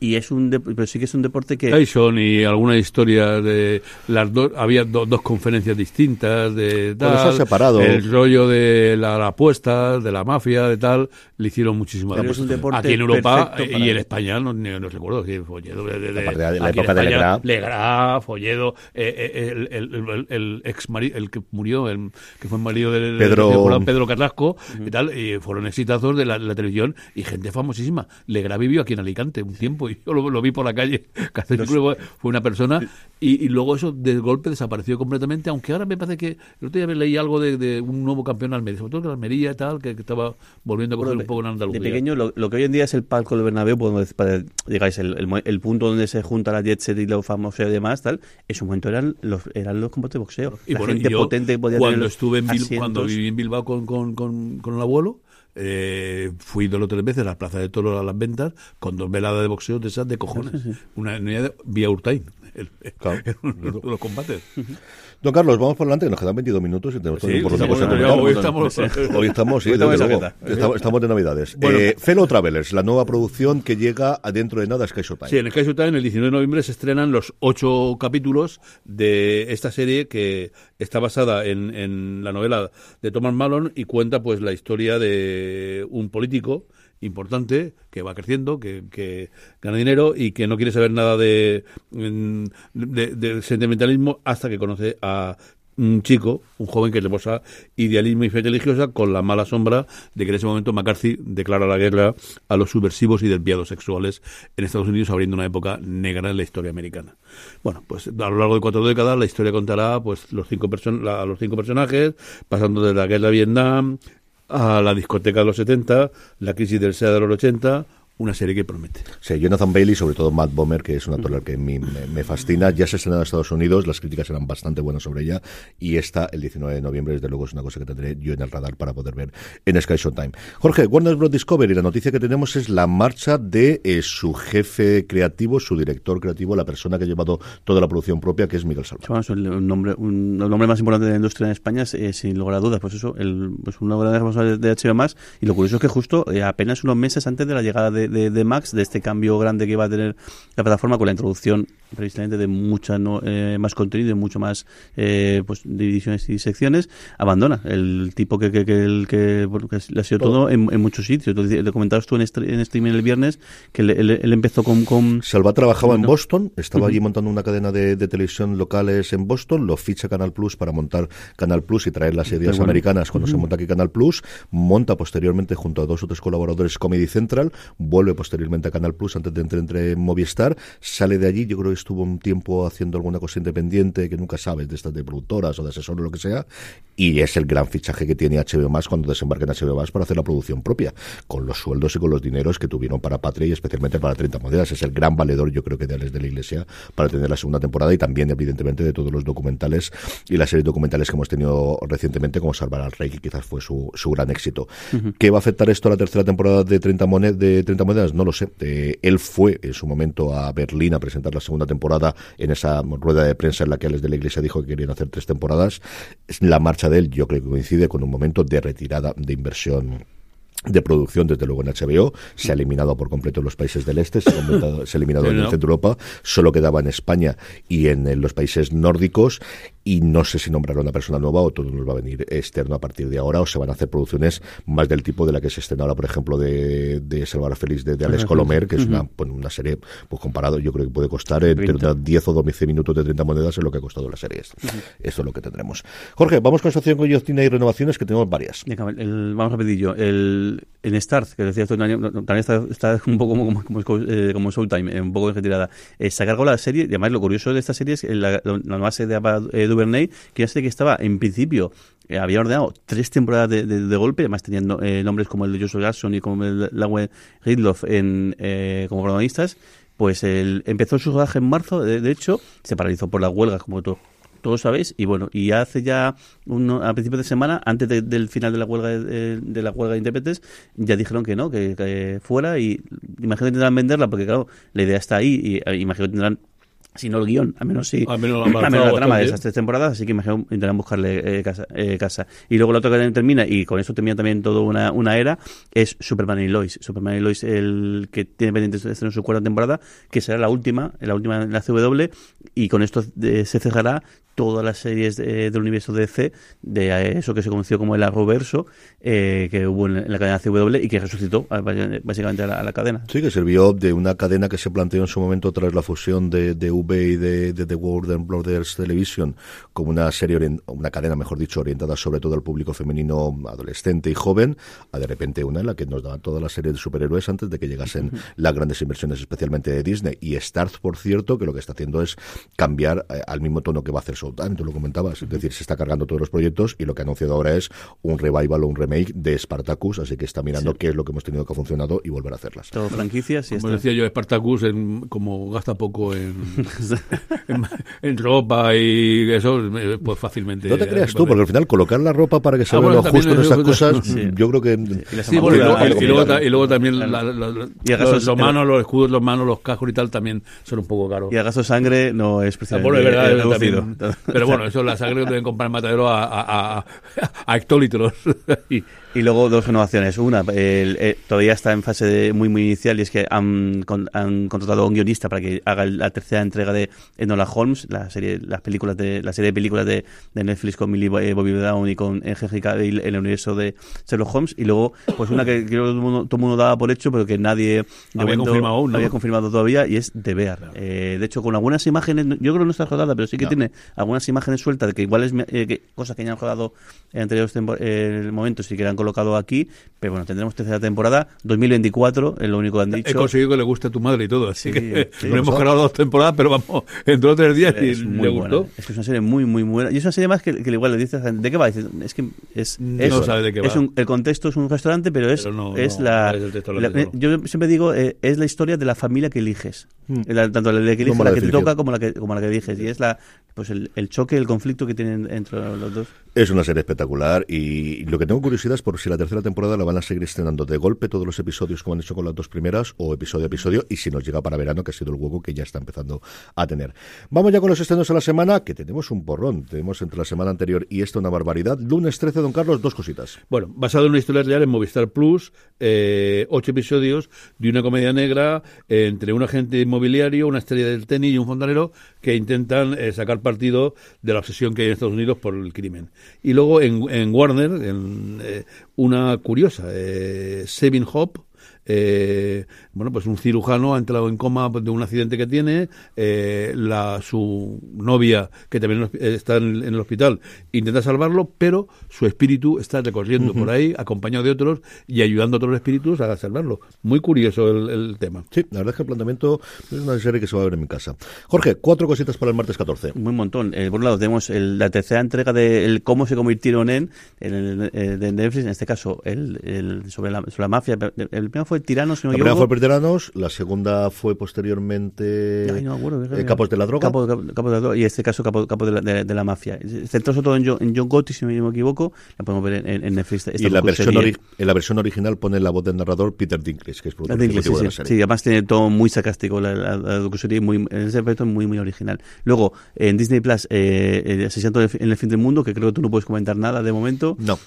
Y es un, de- pero sí que es un deporte que... Tyson y alguna historia de las dos había do- dos conferencias distintas de tal, separado. el rollo de la, la apuesta de la mafia de tal le hicieron muchísimo Pero daño. es un deporte aquí en Europa y en él. España no, no, no recuerdo si Folledo de, de- de- la época de España, Legrá. Legrá, Folledo eh, eh, el, el, el, el ex marido el que murió el que fue el marido de, de- Pedro- Pedro Carrasco y tal y fueron exitazos de la, la televisión y gente famosísima Legrá vivió aquí en Alicante un tiempo y yo lo, lo vi por la calle casi fue fue una persona y, y luego eso de golpe desapareció completamente aunque ahora me parece que el otro día leí algo de, de un nuevo campeón Almería sobre todo que la Almería y tal que, que estaba volviendo a coger Bueno, un poco en Andalucía. De pequeño, lo, lo que hoy en día es el palco del Bernabéu, pues, para- digáis, el, el, punto donde se junta la jet set y los famosos y demás, tal, en su momento eran los, eran los combates de boxeo. Y la bueno, gente yo, potente que podía cuando tener estuve en cuando viví en Bilbao con, con, con, con el abuelo eh, fui dos o tres veces a la plaza de toros a las ventas con dos veladas de boxeo de esas de cojones. Una, una de- vía Urtain los combates. Don Carlos, vamos por delante, que nos quedan 22 minutos y tenemos todo sí, los estamos, hoy, estamos, hoy estamos, sí, estamos, estamos, de Navidades. Bueno, eh, Fellow Travelers, la nueva producción que llega dentro de nada a Sky Showtime. Sí, en Sky Showtime el 19 de noviembre se estrenan los ocho capítulos de esta serie que está basada en, en la novela de Thomas Malone y cuenta pues la historia de un político importante que va creciendo, que, que, gana dinero y que no quiere saber nada de, de, sentimentalismo hasta que conoce a un chico, un joven que le posa idealismo y fe religiosa con la mala sombra de que en ese momento McCarthy declara la guerra a los subversivos y desviados sexuales en Estados Unidos, abriendo una época negra en la historia americana. Bueno, pues a lo largo de cuatro décadas la historia contará pues los cinco, a los cinco personajes, pasando desde la guerra de Vietnam, a la discoteca de los 70, la crisis del SEA de los 80, una serie que promete. Sí, Jonathan Bailey, sobre todo Matt Bomer, que es un actor que me, me, fascina. Ya se estrenó en Estados Unidos, las críticas eran bastante buenas sobre ella. Y esta, el 19 de noviembre, desde luego es una cosa que tendré yo en el radar para poder ver en Sky Showtime. Jorge, Warner Bros. Discovery, la noticia que tenemos es la marcha de eh, su jefe creativo, su director creativo, la persona que ha llevado toda la producción propia, que es Miguel Salva. el, nombre, un, el nombre más importante de la industria en España, es, eh, sin lugar a dudas, pues eso, el, pues una gran responsable de HBO+. Y lo curioso es que justo eh, apenas unos meses antes de la llegada de de, Max, de este cambio grande que va a tener la plataforma con la introducción precisamente de mucha eh, más contenido y mucho más eh, pues divisiones y secciones, abandona el tipo que, que, que, el, que, le ha sido todo, en, muchos sitios. Le comentabas tú en, en streaming el viernes que él, empezó con, con... Salva trabajaba en Boston, estaba allí montando una cadena de, televisión locales en Boston, lo ficha Canal Plus para montar Canal Plus y traer las series americanas cuando se monta aquí Canal Plus, monta posteriormente junto a dos o tres colaboradores Comedy Central, vuelve posteriormente a Canal Plus antes de entrar entre Movistar, sale de allí, yo creo que estuvo un tiempo haciendo alguna cosa independiente que nunca sabes de estas de productoras o de asesor o lo que sea, y es el gran fichaje que tiene HBO Más cuando desembarca en HBO Más para hacer la producción propia, con los sueldos y con los dineros que tuvieron para Patria y especialmente para 30 monedas. Es el gran valedor, yo creo que de Alex de la Iglesia para tener la segunda temporada y también, evidentemente, de todos los documentales y las series documentales que hemos tenido recientemente, como Salvar al Rey, que quizás fue su, su gran éxito. ¿Qué va a afectar esto a la tercera temporada de 30, monedas, de 30 monedas? No lo sé. Eh, él fue en su momento a Berlín a presentar la segunda temporada en esa rueda de prensa en la que Alex de la Iglesia dijo que querían hacer tres temporadas. La marcha de él yo creo que coincide con un momento de retirada de inversión de producción, desde luego en HBO, se ha eliminado por completo en los países del este, se ha, se ha eliminado en el centro de Europa, solo quedaba en España y en, los países nórdicos, y no sé si nombrará una persona nueva o todo nos va a venir externo a partir de ahora, o se van a hacer producciones más del tipo de la que se estrenó ahora, por ejemplo, de, de Salvar a Félix de, Alex Colomer, que es una, una serie, pues comparado, yo creo que puede costar entre 10 o 12 minutos de 30 monedas es lo que ha costado la serie. Eso es lo que tendremos. Jorge, vamos con asociación con Yocina y renovaciones, que tenemos varias. vamos a pedir yo. El, en Start, que decías tú, también está, está, un poco como, como, como, eh, como Showtime, eh, un poco retirada. Eh, se ha cargado la serie, y además lo curioso de esta serie es la, la, nueva serie de Duvernay, que ya sé que estaba en principio había ordenado tres temporadas de, de, golpe, además teniendo nombres como el de Joshua Jackson y como el de Laue Ridloff en, como protagonistas, pues el, empezó su rodaje en marzo, de, de, hecho, se paralizó por la huelga, como todo todos sabéis, y bueno, y hace ya uno, a principios de semana, antes del final de la huelga de, la huelga de intérpretes, ya dijeron que no, que, fuera y imagino que tendrán venderla porque claro, la idea está ahí y eh, imagino que tendrán si no el guion, a menos si a menos la, trama de esas tres temporadas, así que imagino intentarán buscarle eh, casa, eh, casa. Y luego la otra que termina, y con eso termina también toda una, una era, es Superman y Lois. Superman y Lois, el que tiene pendiente de en su cuarta temporada, que será la última, la última en la CW, y con esto se cerrará todas las series del universo DC, de eso que se conoció como el Arrowverso, eh, que hubo en, la cadena CW y que resucitó básicamente a la, cadena. Sí, que sirvió de una cadena que se planteó en su momento tras la fusión de, de V y de, The Warner Brothers Television como una serie, una cadena, mejor dicho, orientada sobre todo al público femenino adolescente y joven, a de repente una en la que nos daba toda la serie de superhéroes antes de que llegasen las grandes inversiones, especialmente de Disney. Y Starz, por cierto, que lo que está haciendo es cambiar eh, al mismo tono que va a hacer su absolutamente, lo comentabas. Es decir, se está cargando todos los proyectos y lo que ha anunciado ahora es un revival o un remake de Spartacus, así que está mirando qué es lo que hemos tenido que ha funcionado y volver a hacerlas. Todo franquicias y Como decía yo, Spartacus, en, como gasta poco en, en, ropa y eso, pues fácilmente. No te creas tú, porque al final colocar la ropa para que se ah, vea lo justo en esas cosas, yo creo que. y, luego, también los, manos, los escudos, los manos, los cascos y tal también son un poco caros. Y gasto de sangre no es precisamente. verdad, pero bueno, eso la sangre que deben comprar en matadero a, a, a, a hectolitros. y, y luego dos innovaciones. Una, eh, todavía está en fase de muy muy inicial y es que han, han contratado a un guionista para que haga la tercera entrega de Enola Holmes, la serie, las películas de, la serie de películas de, de Netflix con Millie Bobby Brown y con Henry Cavill en el universo de Sherlock Holmes. Y luego, pues una que creo que todo el mundo, todo el mundo daba por hecho, pero que nadie había, confirmado, aún, había confirmado todavía, y es de Bear. Eh, de hecho, con algunas imágenes, yo creo que no está rodada, pero sí que tiene algunas imágenes sueltas de que igual es eh, cosas que ya han rodado en anteriores momentos y que eran colocado aquí, pero bueno, tendremos tercera temporada, 2024, es lo único que han dicho. He conseguido que le guste a tu madre y todo, así que no hemos grabado dos temporadas, pero vamos, entró tres días y le gustó. Es que es una serie muy, muy buena. Y es una serie más que, igual le dices, ¿de qué va? es que es, no sabe de qué va. el contexto es un restaurante, pero es, es la, Yo siempre digo, eh, es la historia de la familia que eliges. Hmm. tanto la que eliges, la, que te toca como la que, como la que eliges. Y es la pues el, el choque, el conflicto que tienen entre los dos. Es una serie espectacular y lo que tengo curiosidad es por si la tercera temporada la van a seguir estrenando de golpe todos los episodios como han hecho con las dos primeras o episodio a episodio y si nos llega para verano que ha sido el hueco que ya está empezando a tener. Vamos ya con los estrenos de la semana que tenemos un porrón. Tenemos entre la semana anterior y esta una barbaridad. Lunes 13, don Carlos, dos cositas. Bueno, basado en una historia real en Movistar Plus, eh, ocho episodios de una comedia negra entre un agente inmobiliario, una estrella del tenis y un fontanero que intentan eh, sacar partido de la obsesión que hay en Estados Unidos por el crimen. Y luego en, Warner, en, eh, una curiosa, eh, Saving Hope, eh, bueno, pues un cirujano ha entrado en coma de un accidente que tiene, eh, la, su novia, que también está en, el hospital, intenta salvarlo, pero su espíritu está recorriendo por ahí, acompañado de otros y ayudando a otros espíritus a salvarlo. Muy curioso el, tema. Sí, la verdad es que el planteamiento es una serie que se va a ver en mi casa. Jorge, cuatro cositas para el martes 14. Un montón. Eh, por un lado, tenemos la tercera entrega de el cómo se convirtieron en, en eh, de Netflix, en este caso, el, sobre, la, sobre la mafia. El primero fue Tiranos, La primera fue La segunda fue posteriormente eh, Capos de la Droga. Capo, de la Droga, y este caso Capo, de, la, Mafia. Centroso todo en John, en John Gotti, si no me equivoco, la podemos ver en, Netflix. y en la, versión en la versión original pone la voz del narrador Peter Dinklage, que es productor Dinklage, sí, de la serie. Sí, además tiene todo muy sarcástico, la, la, muy, en ese aspecto muy, muy original. Luego, en Disney Plus, eh, el asesinato en el fin del mundo, que creo que tú no puedes comentar nada de momento. No.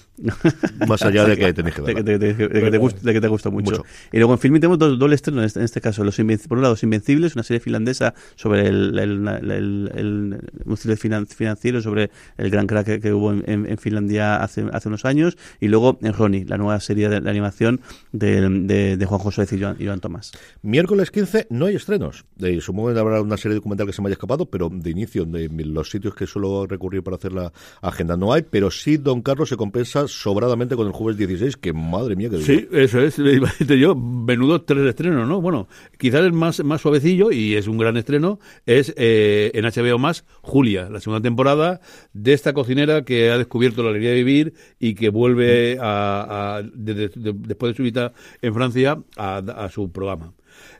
Más allá de que tenéis que De, que te, gusta, que te gusta mucho. Y luego en film tenemos dos, dos estrenos, en este caso, los por un lado, Los Invencibles, una serie finlandesa sobre el, el, el, el financiero, sobre el gran crack que, hubo en, Finlandia hace, hace unos años, y luego en Ronnie, la nueva serie de, animación de, de, Juan José y Joan, Tomás. Miércoles 15 no hay estrenos. De, supongo que habrá una serie documental que se me haya escapado, pero de inicio, de los sitios que suelo recurrir para hacer la agenda no hay, pero sí Don Carlos se compensa sobradamente con el jueves 16, que madre mía que Sí, eso es, yo, menudo tres estrenos, ¿no? Bueno, quizás el más, más suavecillo, y es un gran estreno, es eh, en HBO más Julia, la segunda temporada de esta cocinera que ha descubierto la alegría de vivir y que vuelve a, después de su visita en Francia a, su programa.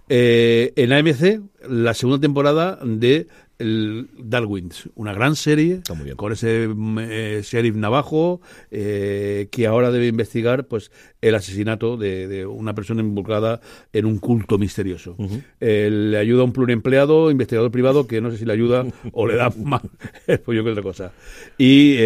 Eh, en AMC, la segunda temporada de el Darwins, una gran serie con ese mm, eh, sheriff navajo eh, que ahora debe investigar pues el asesinato de, una persona involucrada en un culto misterioso. Eh, le ayuda a un pluriempleado, investigador privado, que no sé si le ayuda o le da más pollo que otra cosa. Y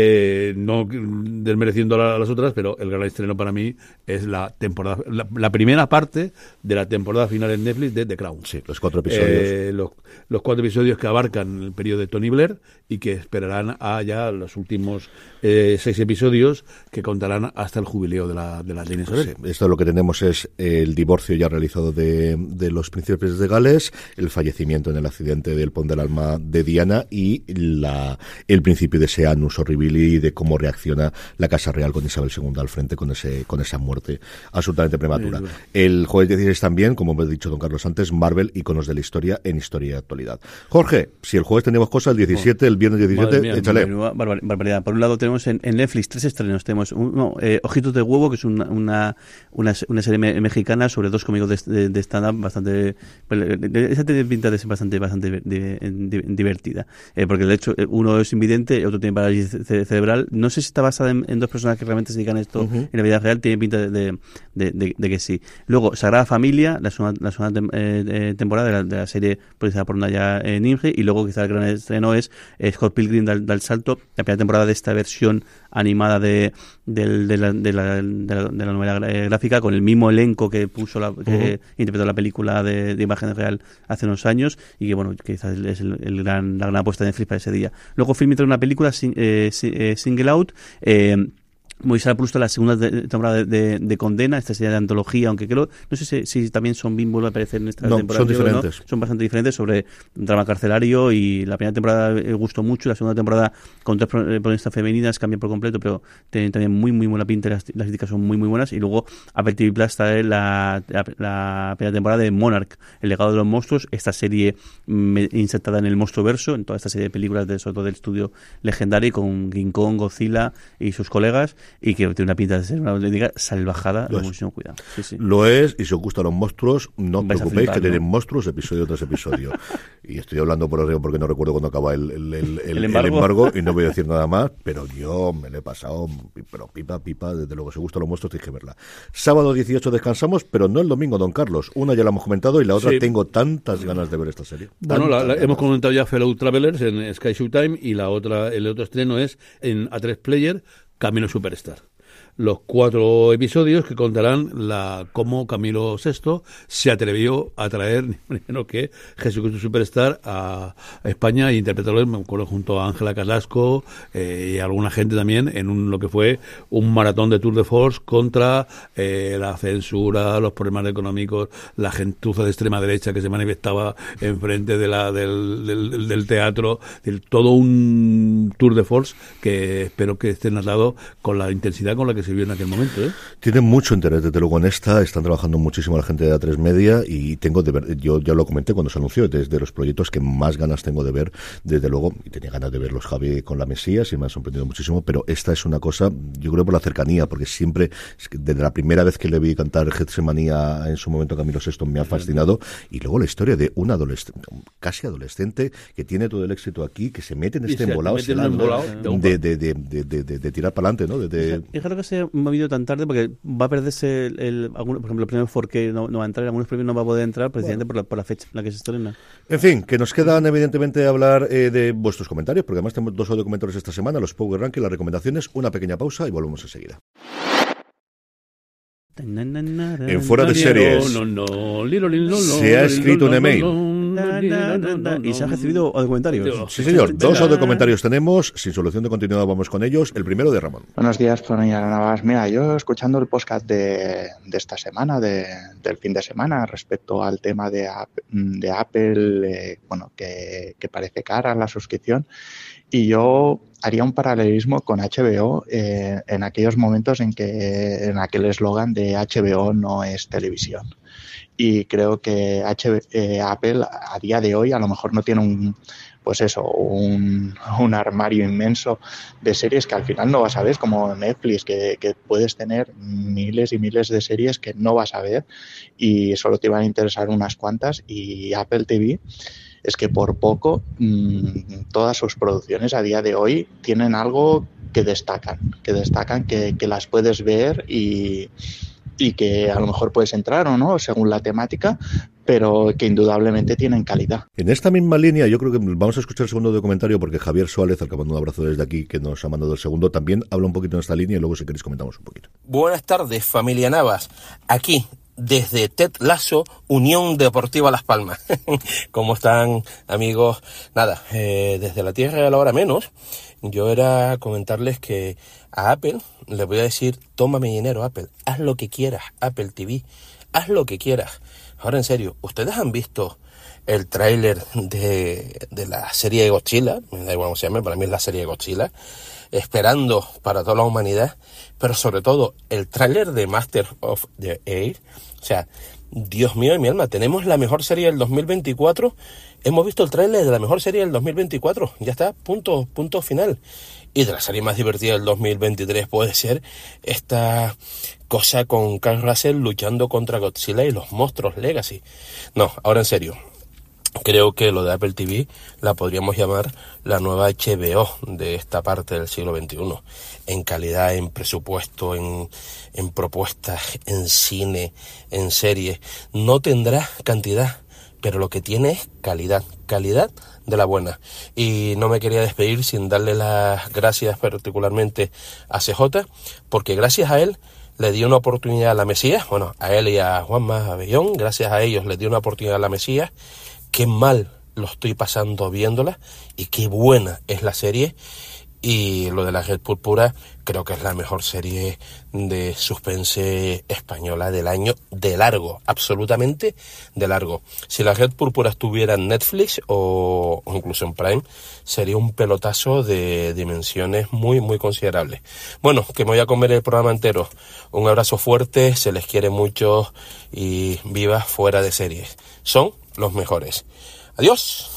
no desmereciendo a las otras, pero el gran estreno para mí es la temporada, la, primera parte de la temporada final en Netflix de The Crown. Sí, los cuatro episodios. Los, los cuatro episodios que abarcan en el periodo de Tony Blair y que esperarán a ya los últimos eh, seis episodios que contarán hasta el jubileo de la, de la reina Isabel. esto lo que tenemos es el divorcio ya realizado de, de, los príncipes de Gales, el fallecimiento en el accidente del Pont del Alma de Diana y la, el principio de ese anus horribili de cómo reacciona la Casa Real con Isabel II al frente con ese con esa muerte absolutamente prematura. El jueves 16 también, como hemos dicho don Carlos antes, Marvel, iconos de la historia en historia y actualidad. Jorge, Si el jueves teníamos cosas, el 17, el viernes 17, échale. barbaridad. Por un lado tenemos en, Netflix tres estrenos. Tenemos uno, eh, Ojitos de Huevo, que es una, una, una, serie mexicana sobre dos cómicos de, de, stand-up bastante... Pues, esa tiene pinta de ser bastante, bastante divertida. Eh, porque de hecho uno es invidente, otro tiene parálisis cerebral. No sé si está basada en, dos personas que realmente se dedican a esto en la vida real. Tiene pinta de, que sí. Luego, Sagrada Familia, la segunda, la segunda eh, temporada de la, serie producida por Naya Ninge. Y luego quizá el gran estreno es Scott Pilgrim del, salto, la primera temporada de esta versión animada de, de, la, de, la, novela gráfica con el mismo elenco que puso la, que interpretó la película de, imagen real hace unos años y que bueno quizás es el, gran, la gran apuesta de Netflix para ese día. Luego Film trae una película eh, eh, Single Out eh, Moisés Prusto, la segunda temporada de, Condena, esta serie de antología, aunque creo, no sé si, también son a aparecer en esta temporada. Son diferentes. Son bastante diferentes sobre drama carcelario y la primera temporada me gustó mucho, la segunda temporada con tres protagonistas femeninas cambia por completo, pero tienen también muy, muy buena pinta, las, las críticas son muy, muy buenas. Y luego Apple Plus está la, la, primera temporada de Monarch, El legado de los monstruos, esta serie mm, insertada en el monstruo verso, en toda esta serie de películas, de, sobre todo del estudio legendario, con King Kong, Godzilla y sus colegas y que tiene una pinta de ser una auténtica salvajada Lo muchísimo cuidado. Lo es, y si os gustan los monstruos, no os preocupéis que tienen monstruos episodio tras episodio. y estoy hablando por arriba porque no recuerdo cuando acaba el, el, embargo? y no voy a decir nada más, pero yo me lo he pasado, pero pipa, pipa, desde luego, si os gustan los monstruos tenéis que verla. Sábado 18 descansamos, pero no el domingo, don Carlos. Una ya la hemos comentado y la otra tengo tantas ganas de ver esta serie. Bueno, la, hemos comentado ya Fellow Travelers en Sky Showtime y la otra, el otro estreno es en A3 Player Camino Superstar los cuatro episodios que contarán la cómo Camilo VI se atrevió a traer ni menos que Jesucristo Superstar a, España e interpretarlo me acuerdo junto a Ángela Carrasco eh, y alguna gente también en un, lo que fue un maratón de Tour de Force contra eh, la censura, los problemas económicos, la gentuza de extrema derecha que se manifestaba enfrente de la, del, del, del teatro, todo un Tour de Force que espero que esté narrado con la intensidad con la que se vio en aquel momento. ¿eh? Tienen mucho interés, desde luego, en esta. Están trabajando muchísimo la gente de A3 Media y tengo de ver, yo ya lo comenté cuando se anunció, desde los proyectos que más ganas tengo de ver, desde luego, y tenía ganas de verlos Javi con la Mesías y me ha sorprendido muchísimo, pero esta es una cosa, yo creo por la cercanía, porque siempre, desde la primera vez que le vi cantar Getsemanía en su momento Camilo VI me ha fascinado, y luego la historia de un adolescente, casi adolescente, que tiene todo el éxito aquí, que se mete en este embolado, de, de, de, de, tirar para adelante, ¿no? Que se ha movido tan tarde porque va a perderse el, por ejemplo, el premio 4K no, no, va a entrar, algunos premios no va a poder entrar precisamente por, la, por, la, fecha en la que se estrena. En fin, que nos quedan evidentemente hablar eh, de vuestros comentarios, porque además tenemos dos documentales esta semana, los Power Ranking, las recomendaciones, una pequeña pausa y volvemos enseguida. En fuera de series se ha escrito un email y se han recibido comentarios. Sí, señor. Dos comentarios tenemos. Sin solución de continuidad vamos con ellos. El primero de Ramón. Buenos días, Navas. Mira, yo escuchando el podcast de, de esta semana, de, del fin de semana, respecto al tema de, de Apple, eh, bueno, que, que parece cara la suscripción, y yo haría un paralelismo con HBO eh, en aquellos momentos en que en aquel eslogan de HBO no es televisión y creo que eh, Apple a día de hoy a lo mejor no tiene un pues eso, un, un, armario inmenso de series que al final no vas a ver, como Netflix, que, que, puedes tener miles y miles de series que no vas a ver y solo te van a interesar unas cuantas y Apple TV es que por poco mmm, todas sus producciones a día de hoy tienen algo que destacan, que destacan, que, que las puedes ver y y que a lo mejor puedes entrar o no, según la temática, pero que indudablemente tienen calidad. En esta misma línea, yo creo que vamos a escuchar el segundo documentario porque Javier Suárez, al que mando un abrazo desde aquí, que nos ha mandado el segundo, también habla un poquito en esta línea y luego si queréis comentamos un poquito. Buenas tardes, familia Navas. Aquí, desde Ted Lasso, Unión Deportiva Las Palmas. ¿Cómo están, amigos? Nada, eh, desde la Tierra a la hora menos, yo era comentarles que a Apple le voy a decir, tómame dinero, Apple, haz lo que quieras, Apple TV, haz lo que quieras. Ahora en serio, ¿ustedes han visto el tráiler de, de la serie de Godzilla? Me da igual cómo se llama, para mí es la serie de Godzilla. Esperando para toda la humanidad, pero sobre todo el tráiler de Master of the Air. O sea, Dios mío de mi alma, tenemos la mejor serie del 2024 hemos visto el tráiler de la mejor serie del 2024. Ya está, punto, punto final. Y de la serie más divertida del 2023 puede ser esta cosa con Carl Russell luchando contra Godzilla y los monstruos Legacy. No, ahora en serio. Creo que lo de Apple TV la podríamos llamar la nueva HBO de esta parte del siglo XXI. En calidad, en presupuesto, en, en propuestas, en cine, en series. No tendrá cantidad, pero lo que tiene es calidad. Calidad de la buena. Y no me quería despedir sin darle las gracias particularmente a CJ, porque gracias a él le dio una oportunidad a la Mesías, bueno, a él y a Juanma Abellón, gracias a ellos le dio una oportunidad a la Mesías, qué mal lo estoy pasando viéndola y qué buena es la serie y lo de la Red Púrpura creo que es la mejor serie de suspense española del año de largo, absolutamente de largo. Si la Red Púrpura estuviera en Netflix o, incluso en Prime, sería un pelotazo de dimensiones muy, muy considerables. Bueno, que me voy a comer el programa entero. Un abrazo fuerte, se les quiere mucho y viva fuera de series. Son los mejores. Adiós.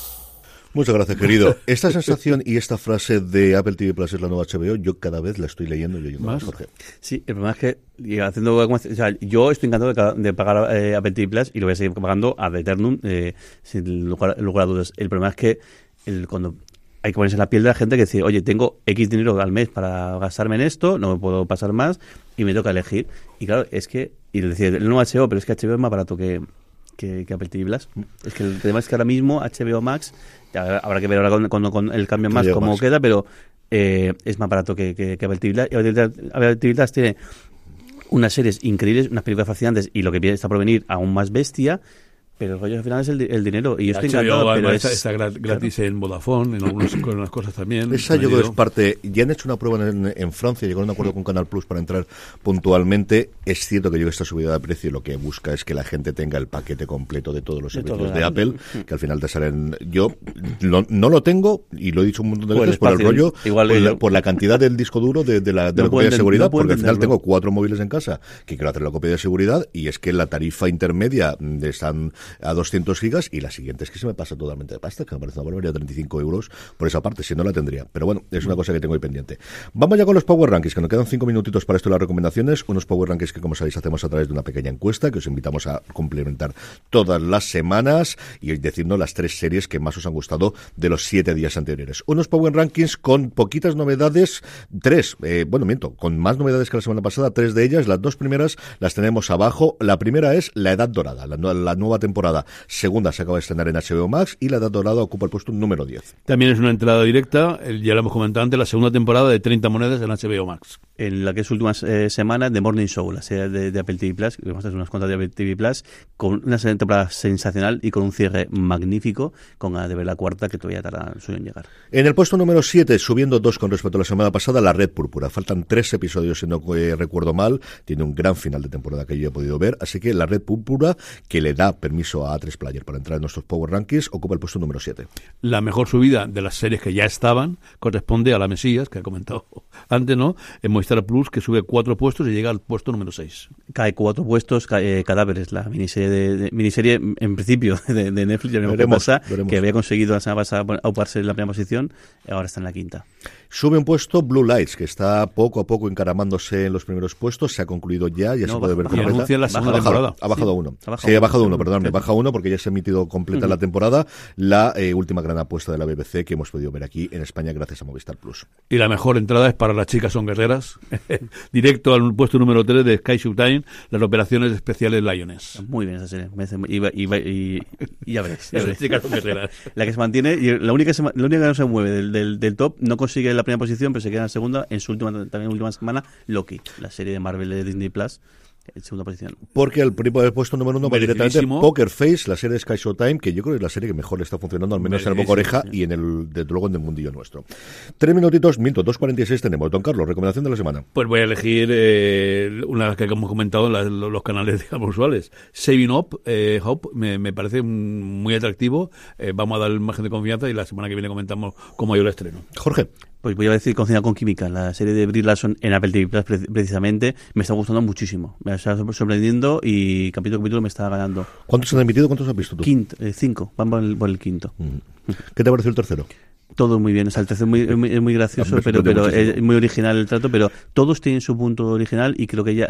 Muchas gracias, querido. Esta sensación y esta frase de Apple TV Plus es la nueva HBO, yo cada vez la estoy leyendo y oyendo más, Jorge. Sí, el problema es que haciendo, o sea, yo estoy encantado de, pagar eh, Apple TV Plus y lo voy a seguir pagando a Eternum, eh, sin lugar, a dudas. El problema es que el, cuando hay que ponerse en la piel de la gente que dice, oye, tengo X dinero al mes para gastarme en esto, no me puedo pasar más y me toca elegir. Y claro, es que, y decir, el nuevo HBO, pero es que HBO es más barato que, que, Apple TV Plus. Es que el tema es que ahora mismo HBO Max habrá que ver ahora con, el cambio más cómo queda, pero eh, es más barato que, que, Apple TV Apple TV tiene unas series increíbles, unas películas fascinantes y lo que está por venir aún más bestia pero el rollo al final es el, dinero. Y yo estoy encantado. Pero está, gratis en Vodafone, en algunas cosas también. Esa yo creo que es parte. Ya han hecho una prueba en, en Francia, llegaron a un acuerdo con Canal Plus para entrar puntualmente. Es cierto que yo esta subida de precio lo que busca es que la gente tenga el paquete completo de todos los servicios de, Apple, que al final te salen. Yo no lo tengo y lo he dicho un montón de pues veces por el rollo, Igual por, la, cantidad del disco duro de, la, de copia de seguridad, porque al final tengo cuatro móviles en casa que quiero hacer la copia de seguridad y es que la tarifa intermedia de están a 200 gigas y la siguiente es que se me pasa totalmente de pasta, que me parece una barbaridad, 35 euros por esa parte, si no la tendría. Pero bueno, es una cosa que tengo ahí pendiente. Vamos ya con los Power Rankings, que nos quedan cinco minutitos para esto las recomendaciones. Unos Power Rankings que, como sabéis, hacemos a través de una pequeña encuesta que os invitamos a complementar todas las semanas y decirnos las tres series que más os han gustado de los siete días anteriores. Unos Power Rankings con poquitas novedades, tres, eh, bueno, miento, con más novedades que la semana pasada, tres de ellas, las dos primeras las tenemos abajo. La primera es La Edad Dorada, la nueva temporada segunda se acaba de estrenar en HBO Max y La Edad Dorada ocupa el puesto número 10. También es una entrada directa, ya lo hemos comentado antes, la segunda temporada de 30 monedas en HBO Max. En la que es última eh, semana de Morning Show, la serie de, Apple TV Plus, que vamos a hacer unas cuantas de Apple TV Plus, con una temporada sensacional y con un cierre magnífico, con la de ver la cuarta que todavía tarda suyo en llegar. En el puesto número 7, subiendo dos con respecto a la semana pasada, La Red Púrpura. Faltan tres episodios, si no eh, recuerdo mal. Tiene un gran final de temporada que yo he podido ver. Así que La Red Púrpura, que le da permiso a A3 Player para entrar en nuestros Power Rankings, ocupa el puesto número 7. La mejor subida de las series que ya estaban corresponde a La Mesías, que ha comentado antes, ¿no? En Movistar Plus, que sube cuatro puestos y llega al puesto número 6. Cae cuatro puestos, cae, eh, Cadáveres, la miniserie, de, miniserie en principio de, Netflix, ya veremos, qué pasa, que había conseguido la semana pasada auparse en la primera posición, y ahora está en la quinta. Sube un puesto Blue Lights, que está poco a poco encaramándose en los primeros puestos. Se ha concluido ya, ya se puede ver completa. La ha, bajado, ha bajado uno. sí, ha bajado uno, perdón, baja uno porque ya se ha emitido completa la temporada. La eh, última gran apuesta de la BBC que hemos podido ver aquí en España gracias a Movistar Plus. Y la mejor entrada es para las chicas son guerreras. Directo al puesto número 3 de Sky Showtime, las operaciones especiales Lioness. Muy bien esa serie. Y, ya veréis. Las chicas son guerreras. La que se mantiene, y la única, la única que no se mueve del, del, del top, no consigue la primera posición, pero se queda en la segunda. En su última, también última semana, Loki, la serie de Marvel de Disney Plus, en segunda posición. Porque el primer puesto número uno va directamente Poker Face, la serie de Sky Showtime, que yo creo que es la serie que mejor le está funcionando, al menos en el boca oreja y en el, desde luego en el mundillo nuestro. Tres minutitos, miento, 2.46 tenemos. Don Carlos, recomendación de la semana. Pues voy a elegir eh, una de las que hemos comentado en los canales, digamos, usuales. Saving Up, eh, Hope, me, parece muy atractivo. Eh, vamos a dar el margen de confianza y la semana que viene comentamos cómo yo lo estreno. Jorge. Pues voy a decir Cocina con Química, la serie de Brie Larson en Apple TV Plus precisamente, me está gustando muchísimo. Me está sorprendiendo y capítulo a capítulo me está ganando. ¿Cuántos han emitido? ¿Cuántos has visto tú? Quinto, eh, cinco, vamos por el, por el quinto. ¿Qué te pareció el tercero? Todo muy bien. O sea, el tercero es muy, es muy, gracioso, pero, pero es muy original el trato, pero todos tienen su punto original y creo que ella,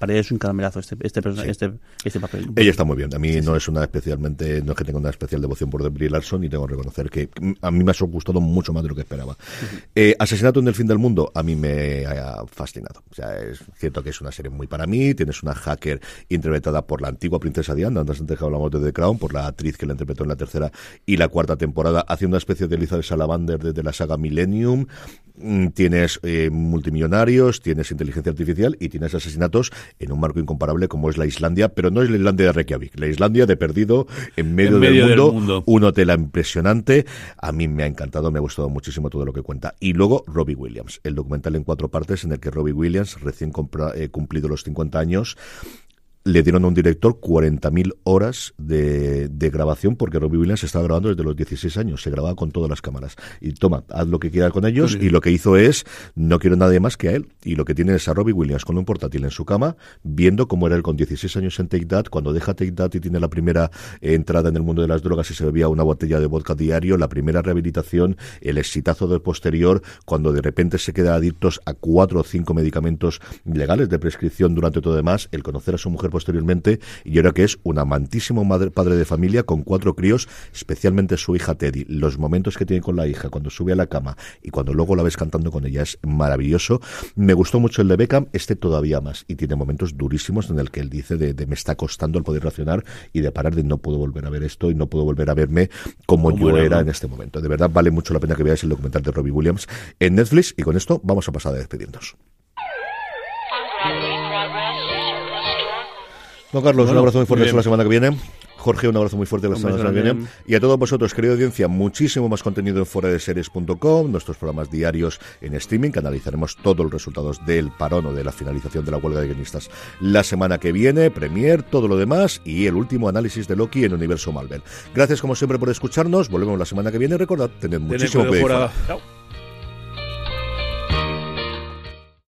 para ella es un caramelazo este, este, este, este, papel. Ella está muy bien. A mí no es una especialmente, no es que tenga una especial devoción por Brie Larson y tengo que reconocer que a mí me ha gustado mucho más de lo que esperaba. Eh, Asesinato en el fin del mundo, a mí me ha fascinado. O sea, es cierto que es una serie muy para mí. Tienes una hacker interpretada por la antigua princesa Diana, antes hablamos de The Crown, por la actriz que la interpretó en la tercera y la cuarta temporada, haciendo una especie de Elizabeth Salamander desde la saga Millennium, mm, tienes eh, multimillonarios, tienes inteligencia artificial y tienes asesinatos en un marco incomparable como es la Islandia, pero no es la Islandia de Reykjavik, la Islandia de perdido en medio, del, mundo, un hotel impresionante. A mí me ha encantado, me ha gustado muchísimo todo lo que cuenta. Y luego Robbie Williams, el documental en cuatro partes en el que Robbie Williams, recién eh, cumplido los 50 años, le dieron a un director 40.000 horas de, de, grabación porque Robbie Williams estaba grabando desde los 16 años, se grababa con todas las cámaras. Y toma, haz lo que quieras con ellos y lo que hizo es, no quiero nadie más que a él. Y lo que tiene es a Robbie Williams con un portátil en su cama, viendo cómo era él con 16 años en Take That, cuando deja Take That y tiene la primera entrada en el mundo de las drogas y se bebía una botella de vodka diario, la primera rehabilitación, el exitazo del posterior, cuando de repente se queda adictos a cuatro o cinco medicamentos legales de prescripción durante todo demás, el conocer a su mujer posteriormente y ahora que es un amantísimo madre, padre de familia con cuatro críos, especialmente su hija Teddy. Los momentos que tiene con la hija cuando sube a la cama y cuando luego la ves cantando con ella es maravilloso. Me gustó mucho el de Beckham, este todavía más y tiene momentos durísimos en el que él dice de, me está costando el poder racionar y de parar de no puedo volver a ver esto y no puedo volver a verme como, yo era, en este momento. De verdad vale mucho la pena que veáis el documental de Robbie Williams en Netflix y con esto vamos a pasar a despedirnos. Don Carlos, un abrazo muy fuerte hasta la semana que viene. Jorge, un abrazo muy fuerte la semana que viene. Y a todos vosotros, querida audiencia, muchísimo más contenido en fuera de series.com, nuestros programas diarios en streaming, que analizaremos todos los resultados del parón o de la finalización de la huelga de guionistas la semana que viene, Premier, todo lo demás y el último análisis de Loki en Universo Marvel. Gracias como siempre por escucharnos, volvemos la semana que viene. Recordad, tened muchísimo cuidado.